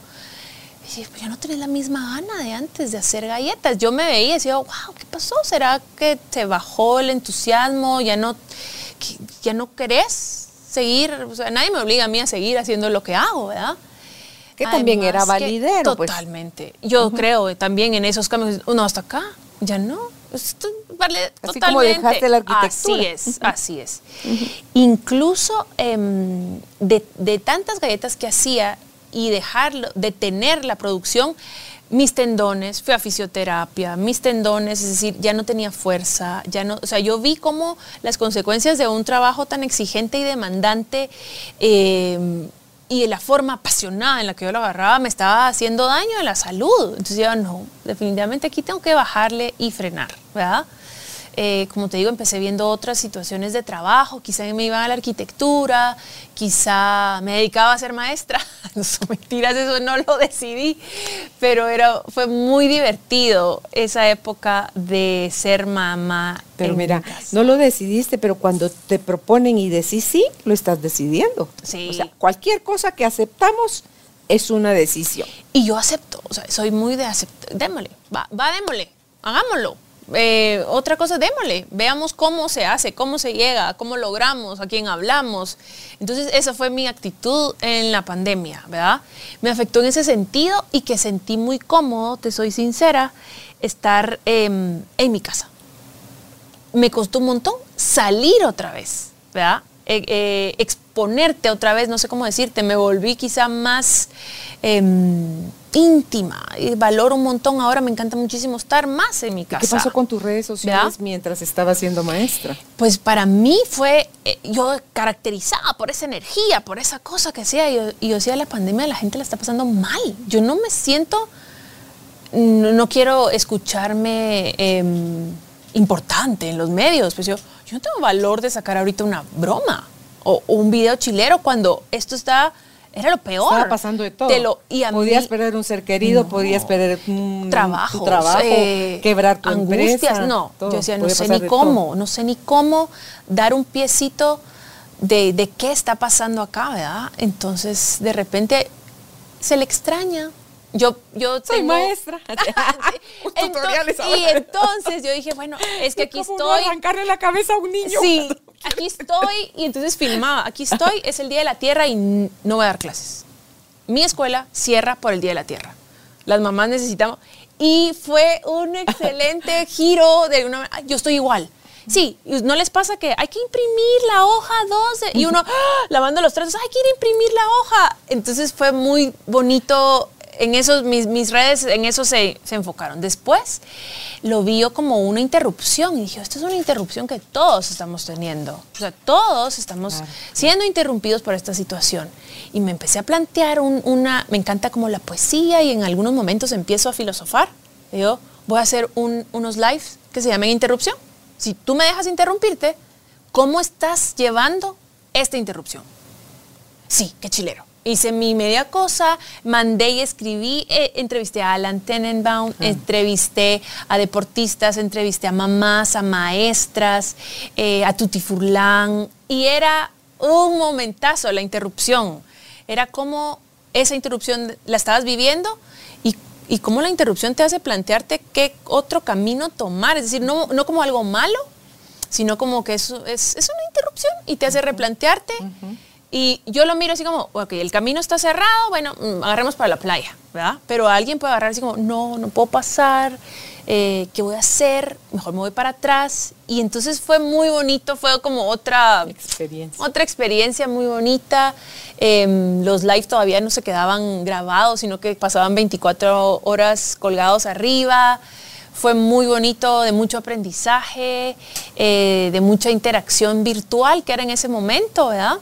dije, pues ya no tenés la misma gana de antes de hacer galletas. Yo me veía y decía, wow, ¿qué pasó? ¿Será que te bajó el entusiasmo? ¿Ya no, que- ya no querés seguir? O sea, nadie me obliga a mí a seguir haciendo lo que hago, ¿verdad? Que también era que- validero, pues. Totalmente. Yo creo también en esos cambios, uno hasta acá, ya no. Esto vale Así totalmente. como dejaste la arquitectura. Así es, así es. Incluso em, de, de tantas galletas que hacía y dejarlo, detener la producción, mis tendones, fui a fisioterapia, mis tendones, es decir, ya no tenía fuerza, ya no, o sea, yo vi cómo las consecuencias de un trabajo tan exigente y demandante em, y de la forma apasionada en la que yo lo agarraba me estaba haciendo daño a la salud. Entonces yo, no, definitivamente aquí tengo que bajarle y frenar, ¿verdad? Eh, como te digo, empecé viendo otras situaciones de trabajo, quizá me iba a la arquitectura, quizá me dedicaba a ser maestra, no son mentiras, eso no lo decidí, pero era, fue muy divertido esa época de ser mamá. Pero en mi mira, casa. no lo decidiste, pero cuando te proponen y decís sí, lo estás decidiendo. Sí. O sea, cualquier cosa que aceptamos es una decisión. Y yo acepto, o sea, soy muy de aceptar. Démosle, va, va, démosle, hagámoslo. Eh, otra cosa, démosle, veamos cómo se hace, cómo se llega, cómo logramos, a quién hablamos. Entonces, esa fue mi actitud en la pandemia, ¿verdad? Me afectó en ese sentido y que sentí muy cómodo, te soy sincera, estar em, en mi casa me costó un montón salir otra vez, ¿verdad? Eh, eh, exponerte otra vez, no sé cómo decirte, me volví quizá más em, íntima y valoro un montón. Ahora me encanta muchísimo estar más en mi casa. ¿Qué pasó con tus redes sociales ¿Verdad? mientras estabas siendo maestra? Pues para mí fue, eh, yo caracterizada por esa energía, por esa cosa que hacía. Y yo, y yo decía, la pandemia la gente la está pasando mal. Yo no me siento, no, no quiero escucharme em, importante en los medios. Pues yo, yo no tengo valor de sacar ahorita una broma o, o un video chilero cuando esto está, era lo peor. Estaba pasando de todo. Te lo- y a podías mí- perder un ser querido, No. podías perder un Trabajos, tu trabajo, eh, quebrar tu angustias. empresa. No, todo, yo decía, no sé ni cómo, todo. no sé ni cómo dar un piecito de, de qué está pasando acá, ¿verdad? Entonces, de repente, se le extraña. Yo, yo Soy tengo- maestra. Y entonces yo dije, bueno, es que aquí ¿Cómo no estoy. arrancarle la cabeza a un niño? Sí, aquí estoy y entonces filmaba, aquí estoy, es el Día de la Tierra y no voy a dar clases. Mi escuela cierra por el Día de la Tierra. Las mamás necesitamos. Y fue un excelente giro de una... Yo estoy igual. Sí, ¿no les pasa que hay que imprimir la hoja 12 y uno ¡ah! lavando los trastos, hay que ir a imprimir la hoja? Entonces fue muy bonito en esos, mis, mis redes en eso se, se enfocaron. Después lo vi yo como una interrupción y dije, esto es una interrupción que todos estamos teniendo. O sea, todos estamos siendo interrumpidos por esta situación. Y me empecé a plantear un- una, me encanta como la poesía y en algunos momentos empiezo a filosofar. Digo, voy a hacer un- unos lives que se llamen interrupción. Si tú me dejas interrumpirte, ¿cómo estás llevando esta interrupción? Sí, qué chilero. Hice mi media cosa, mandé y escribí, eh, entrevisté a Alan Tenenbaum, entrevisté a deportistas, entrevisté a mamás, a maestras, eh, a Tuti Furlan, y era un momentazo la interrupción. Era como esa interrupción la estabas viviendo y, y cómo la interrupción te hace plantearte qué otro camino tomar, es decir, no, no como algo malo, sino como que eso es, es una interrupción y te hace replantearte. Y yo lo miro así como, ok, el camino está cerrado, bueno, mm, agarremos para la playa, ¿verdad? Pero alguien puede agarrar así como, no, no puedo pasar, eh, ¿qué voy a hacer? Mejor me voy para atrás. Y entonces fue muy bonito, fue como otra Experiencia. otra experiencia muy bonita. Em, los live todavía no se quedaban grabados, sino que pasaban 24 horas colgados arriba. Fue muy bonito, de mucho aprendizaje, eh, de mucha interacción virtual que era en ese momento, ¿verdad?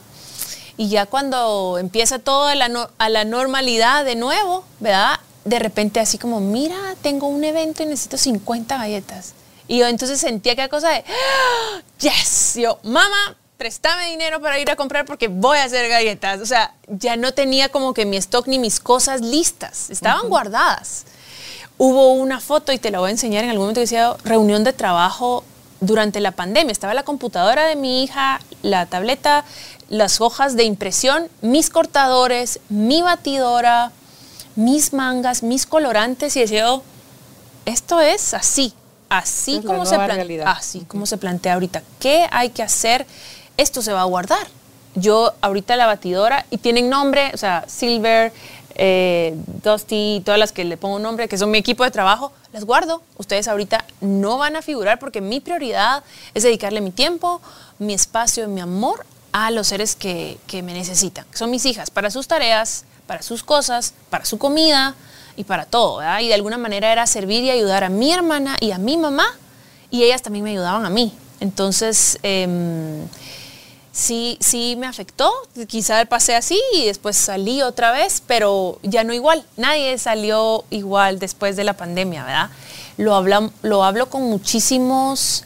Y ya cuando empieza todo a la, no- a la normalidad de nuevo, ¿verdad? De repente así como, mira, tengo un evento y necesito 50 galletas. Y yo entonces sentía aquella cosa de, ¡Ah! yes, yo, mamá, préstame dinero para ir a comprar porque voy a hacer galletas. O sea, ya no tenía como que mi stock ni mis cosas listas, estaban guardadas. Hubo una foto, y te la voy a enseñar en algún momento, que decía reunión de trabajo durante la pandemia. Estaba la computadora de mi hija, la tableta, las hojas de impresión, mis cortadores, mi batidora, mis mangas, mis colorantes, y decía, oh, esto es así, así Es como se así como se plantea ahorita. ¿Qué hay que hacer? Esto se va a guardar. Yo ahorita la batidora y tienen nombre, o sea, Silver, eh, Dusty, todas las que le pongo nombre, que son mi equipo de trabajo, las guardo. Ustedes ahorita no van a figurar porque mi prioridad es dedicarle mi tiempo, mi espacio, mi amor a los seres que, que me necesitan. Son mis hijas, para sus tareas, para sus cosas, para su comida y para todo. Y de alguna manera era servir y ayudar a mi hermana y a mi mamá y ellas también me ayudaban a mí. Entonces, em, sí, sí me afectó. Quizá pasé así y después salí otra vez, pero ya no igual. Nadie salió igual después de la pandemia, ¿verdad? Lo, hablam- lo hablo con muchísimos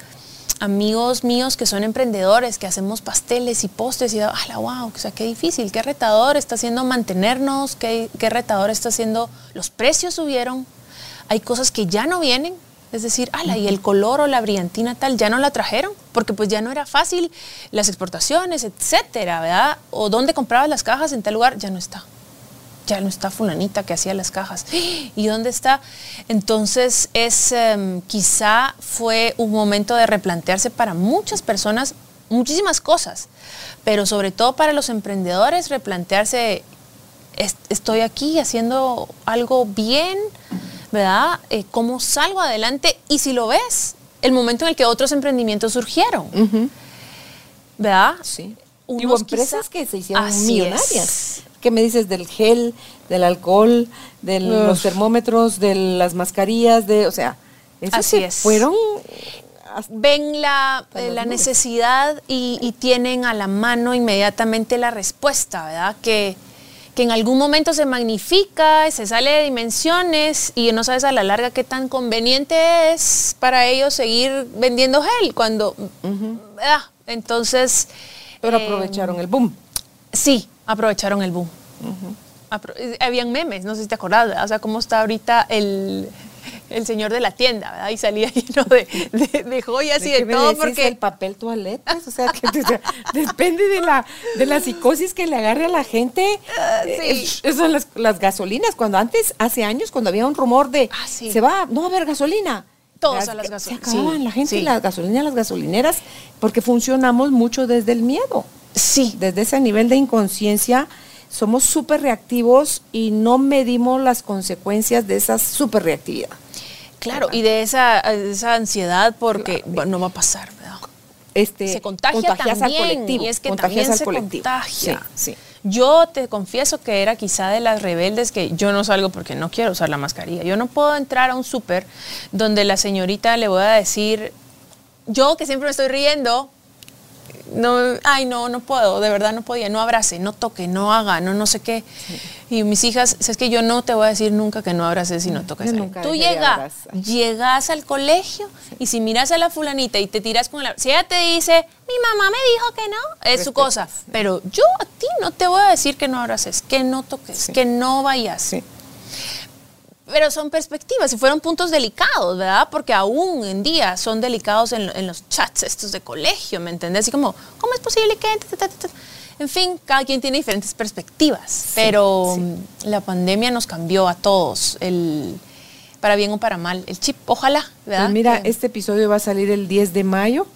amigos míos que son emprendedores, que hacemos pasteles y postres y, ah, la wow, o sea, qué difícil, qué retador está haciendo mantenernos, qué retador está haciendo, los precios subieron, hay cosas que ya no vienen, es decir, ala, y el color o la brillantina tal ya no la trajeron, porque pues ya no era fácil las exportaciones, etcétera, ¿verdad? O dónde comprabas las cajas en tal lugar, ya no está. Ya no está fulanita que hacía las cajas. ¿Y dónde está? Entonces, es em, quizá fue un momento de replantearse para muchas personas muchísimas cosas, pero sobre todo para los emprendedores, replantearse est- estoy aquí haciendo algo bien, ¿verdad? Eh, ¿Cómo salgo adelante? Y si lo ves, el momento en el que otros emprendimientos surgieron, ¿verdad? Sí. Unos Hubo empresas quizá- que se hicieron millonarias. es. ¿Qué me dices del gel, del alcohol, de los termómetros, de las mascarillas, de, o sea, Así es. fueron ven la, eh, la necesidad y, y tienen a la mano inmediatamente la respuesta, ¿verdad? Que, que en algún momento se magnifica, se sale de dimensiones y no sabes a la larga qué tan conveniente es para ellos seguir vendiendo gel cuando. Entonces... pero eh, aprovecharon el boom. Sí, aprovecharon el boom. Apro- eh, habían memes, no sé si te acordás, ¿verdad? O sea, cómo está ahorita el, el señor de la tienda, ¿verdad? Y salía lleno de, de- de joyas y de todo porque... el papel toaletas, o sea, que o sea, depende de la de la psicosis que le agarre a la gente. Eh, sí. Esas son las, las gasolinas. Cuando antes, hace años, cuando había un rumor de Ah, sí. se va, no va a haber gasolina. A las Se gasolineras. acababan Sí, la gente y las gasolinas, las gasolineras, porque funcionamos mucho desde el miedo. Sí, Desde ese nivel de inconsciencia somos súper reactivos y no medimos las consecuencias de esa súper reactividad. Claro, y de esa, esa ansiedad porque bueno, no va a pasar, ¿verdad? Este, se contagia también, al colectivo. y es que también al se colectivo. contagia. Sí, sí. Yo te confieso que era quizá de las rebeldes que yo no salgo porque no quiero usar la mascarilla. Yo no puedo entrar a un súper donde la señorita le voy a decir, yo que siempre me estoy riendo, no, ay, no, no puedo, de verdad no podía, no abrace, no toque, no haga, no no sé qué. Y mis hijas, es que yo no te voy a decir nunca que no abraces y no toques. Tú llegas, llegas al colegio y si miras a la fulanita y te tiras con la... Si ella te dice, mi mamá me dijo que no, es su cosa. sí. Pero yo a ti no te voy a decir que no abraces, que no toques, que no vayas. Pero son perspectivas y fueron puntos delicados, ¿verdad? Porque aún en día son delicados en, en los chats estos de colegio, ¿me entendés? Así como, ¿cómo es posible que...? En fin, cada quien tiene diferentes perspectivas, pero sí. la pandemia nos cambió a todos, el, para bien o para mal. El chip, ojalá, ¿verdad? Pues mira, Que- este episodio va a salir el 10 de mayo.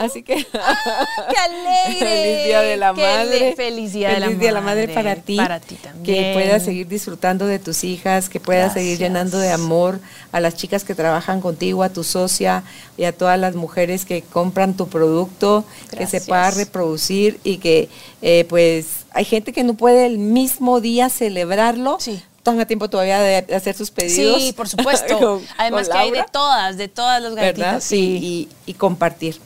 Así que ¡Qué alegre! feliz día de la ¡Qué madre. Feliz día de la día de la madre. madre para ti. Para ti también. Que puedas seguir disfrutando de tus hijas, que puedas seguir llenando de amor a las chicas que trabajan contigo, a tu socia y a todas las mujeres que compran tu producto, que se pueda reproducir y que eh, pues hay gente que no puede el mismo día celebrarlo. Sí. A tiempo todavía de hacer sus pedidos. Sí, por supuesto. con- Además con que hay de todas, de todas las ¿verdad? galletitas. Sí, y, y compartir.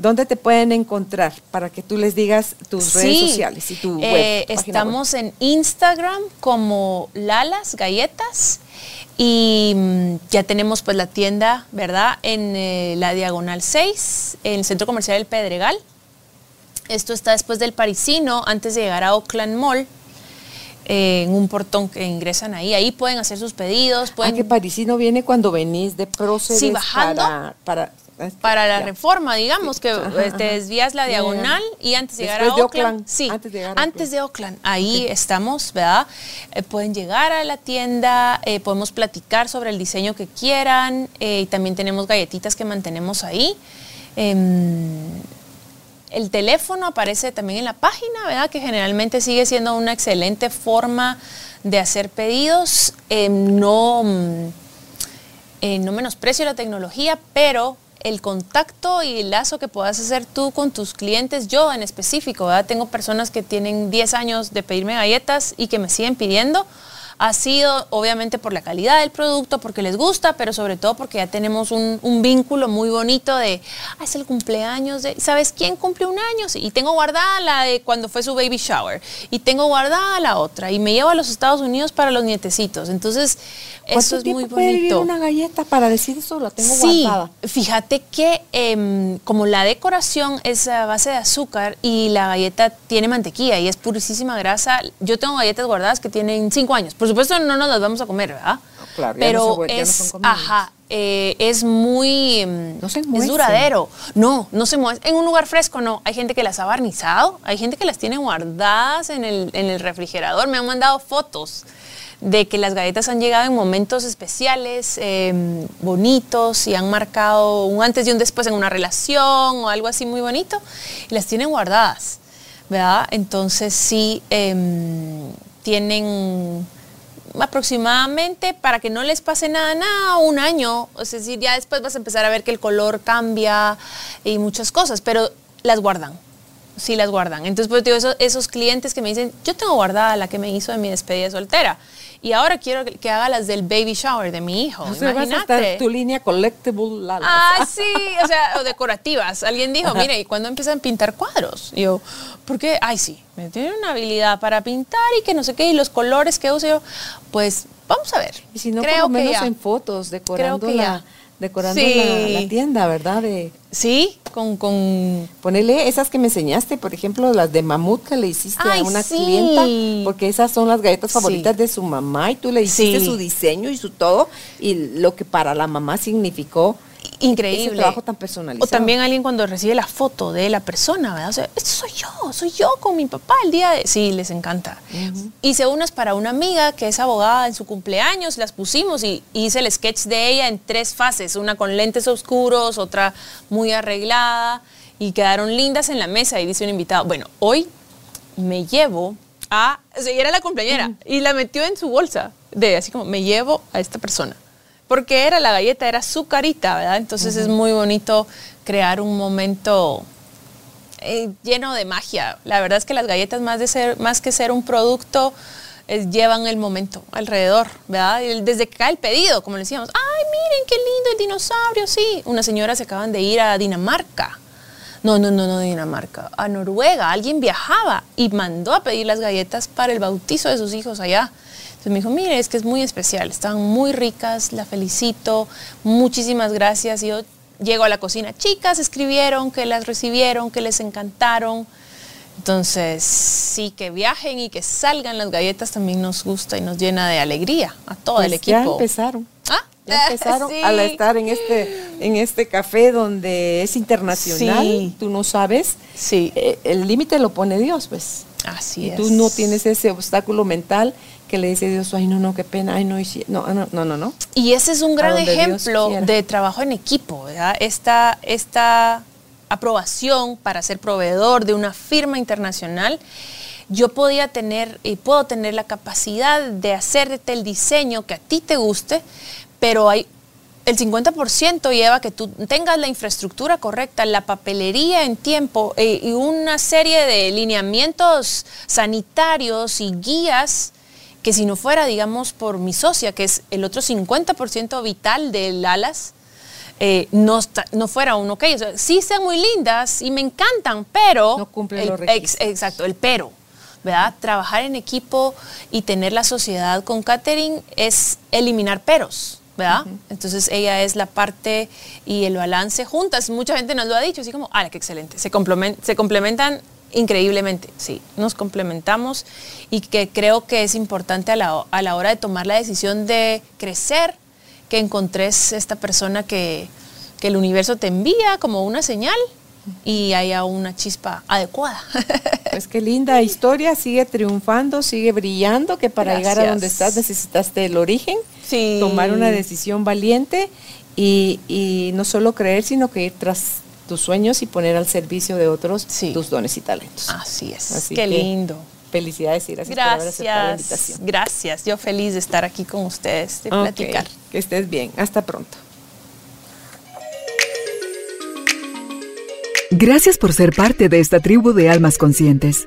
¿Dónde te pueden encontrar para que tú les digas tus redes sociales y tu eh, web? estamos en Instagram como Lalas Galletas y mm, ya tenemos pues la tienda, ¿verdad? En eh, la Diagonal 6, en el Centro Comercial del Pedregal. Esto está después del Parisino, antes de llegar a Oakland Mall, eh, en un portón que ingresan ahí. Ahí pueden hacer sus pedidos, pueden Ah, que Parisino viene cuando venís de próceres Sí, bajando. para... para para la ya. reforma, digamos, que Ajá, te ajá. desvías la diagonal y antes de llegar a Oakland, Oakland, sí, antes de llegar a antes de Oakland, ahí estamos, ¿verdad? Eh, pueden llegar a la tienda, eh, podemos platicar sobre el diseño que quieran eh, y también tenemos galletitas que mantenemos ahí. Em, el teléfono aparece también en la página, ¿verdad? Que generalmente sigue siendo una excelente forma de hacer pedidos. Em, no, mm, no menosprecio la tecnología, pero el contacto y el lazo que puedas hacer tú con tus clientes, yo en específico, tengo personas que tienen 10 años de pedirme galletas y que me siguen pidiendo. Ha sido obviamente por la calidad del producto, porque les gusta, pero sobre todo porque ya tenemos un, un vínculo muy bonito de, ah, es el cumpleaños de, ¿sabes quién cumple un año? Sí, y tengo guardada la de cuando fue su baby shower, y tengo guardada la otra, y me llevo a los Estados Unidos para los nietecitos. Entonces, ¿Cuánto eso es muy puede vivir bonito. una galleta para decir eso? La tengo Sí, guardada. fíjate que em, como la decoración es a base de azúcar y la galleta tiene mantequilla y es purísima grasa, yo tengo galletas guardadas que tienen cinco años. Por supuesto no nos las vamos a comer, ¿verdad? Claro, ya no Pero se vuel- ya no es, son ajá, eh, es muy, No se es duradero. No, no se mueve. En un lugar fresco no. Hay gente que las ha barnizado, hay gente que las tiene guardadas en el, en el refrigerador. Me han mandado fotos de que las galletas han llegado en momentos especiales, em, bonitos y han marcado un antes y un después en una relación o algo así muy bonito y las tienen guardadas, ¿verdad? Entonces sí em, tienen aproximadamente para que no les pase nada, nada, un año. Es decir, ya después vas a empezar a ver que el color cambia y muchas cosas, pero las guardan. Sí, las guardan. Entonces, pues, digo, esos, esos clientes que me dicen, yo tengo guardada la que me hizo de mi despedida soltera. Y ahora quiero que, que haga las del baby shower de mi hijo. O sea, vas a Imagínate. estar tu línea collectible. Ah, sí, o sea, o decorativas. Alguien dijo, mire, ¿y cuándo empiezan a pintar cuadros? Y yo, ¿por qué? Ay, sí, me tiene una habilidad para pintar y que no sé qué, y los colores que uso yo, pues vamos a ver. Y si no, Creo por lo que menos en fotos, decorando, la, decorando Sí. la, la tienda, ¿verdad? De Sí, con, con ponerle esas que me enseñaste, por ejemplo, las de mamut que le hiciste Ay, a una sí. clienta, porque esas son las galletas Sí. favoritas de su mamá y tú le hiciste Sí. su diseño y su todo y lo que para la mamá significó increíble. ese trabajo tan personalizado. O también alguien cuando recibe la foto de la persona, ¿verdad? O sea, esto soy yo, soy yo con mi papá el día de... Sí, les encanta. Hice unas para una amiga que es abogada en su cumpleaños, las pusimos y hice el sketch de ella en tres fases, una con lentes oscuros, otra muy arreglada y quedaron lindas en la mesa y dice un invitado, bueno, hoy me llevo a... O sea, era la cumpleañera y la metió en su bolsa, de así como, me llevo a esta persona porque era la galleta, era su carita, ¿verdad? Entonces es muy bonito crear un momento eh, lleno de magia. La verdad es que las galletas, más, de ser, más que ser un producto, llevan el momento alrededor, ¿verdad? Desde que cae el pedido, como le decíamos, ay, miren qué lindo el dinosaurio, sí. Una señora se acaban de ir a Dinamarca. No, no, no, no, Dinamarca, a Noruega. Alguien viajaba y mandó a pedir las galletas para el bautizo de sus hijos allá. Entonces me dijo, mire, es que es muy especial, están muy ricas, la felicito, muchísimas gracias. Y yo llego a la cocina, chicas escribieron que las recibieron, que les encantaron. Entonces, sí, que viajen y que salgan las galletas también nos gusta y nos llena de alegría a todo pues el equipo. Ya empezaron. ¿Ah? Ya empezaron al estar en este, en este café donde es internacional. Sí. Tú no sabes. Sí. Eh, el límite lo pone Dios, pues. Así y es. tú no tienes ese obstáculo mental que le dice Dios, ay, no, no, qué pena, ay, no, no, no, no, no, no. Y ese es un gran ejemplo de trabajo en equipo, ¿verdad? Esta, esta aprobación para ser proveedor de una firma internacional, yo podía tener y puedo tener la capacidad de hacerte el diseño que a ti te guste, pero hay el 50% lleva que tú tengas la infraestructura correcta, la papelería en tiempo eh, y una serie de lineamientos sanitarios y guías que si no fuera, digamos, por mi socia, que es el otro 50% vital del alas, eh, no, está- no fuera un ok. O sea, sí sean muy lindas y me encantan, pero... No cumplen el- los ex- requisitos. exacto, el pero. ¿verdad? Trabajar en equipo y tener la sociedad con catering es eliminar peros, ¿verdad? Entonces ella es la parte y el balance juntas. Mucha gente nos lo ha dicho, así como, ¡ah, qué excelente! Se complementan increíblemente, sí, nos complementamos y que creo que es importante a la, a la hora de tomar la decisión de crecer, que encontres esta persona que, que el universo te envía como una señal y haya una chispa adecuada. Pues qué linda historia, sigue triunfando, sigue brillando, que para llegar a donde estás necesitaste el origen, Sí. tomar una decisión valiente y, y no solo creer, sino que ir tras tus sueños y poner al servicio de otros Sí. tus dones y talentos. Así es. Así Qué que lindo. Felicidades y gracias, por haber aceptado la Gracias. invitación. Gracias. Yo feliz de estar aquí con ustedes, de platicar. Que estés bien. Hasta pronto. Gracias por ser parte de esta tribu de almas conscientes.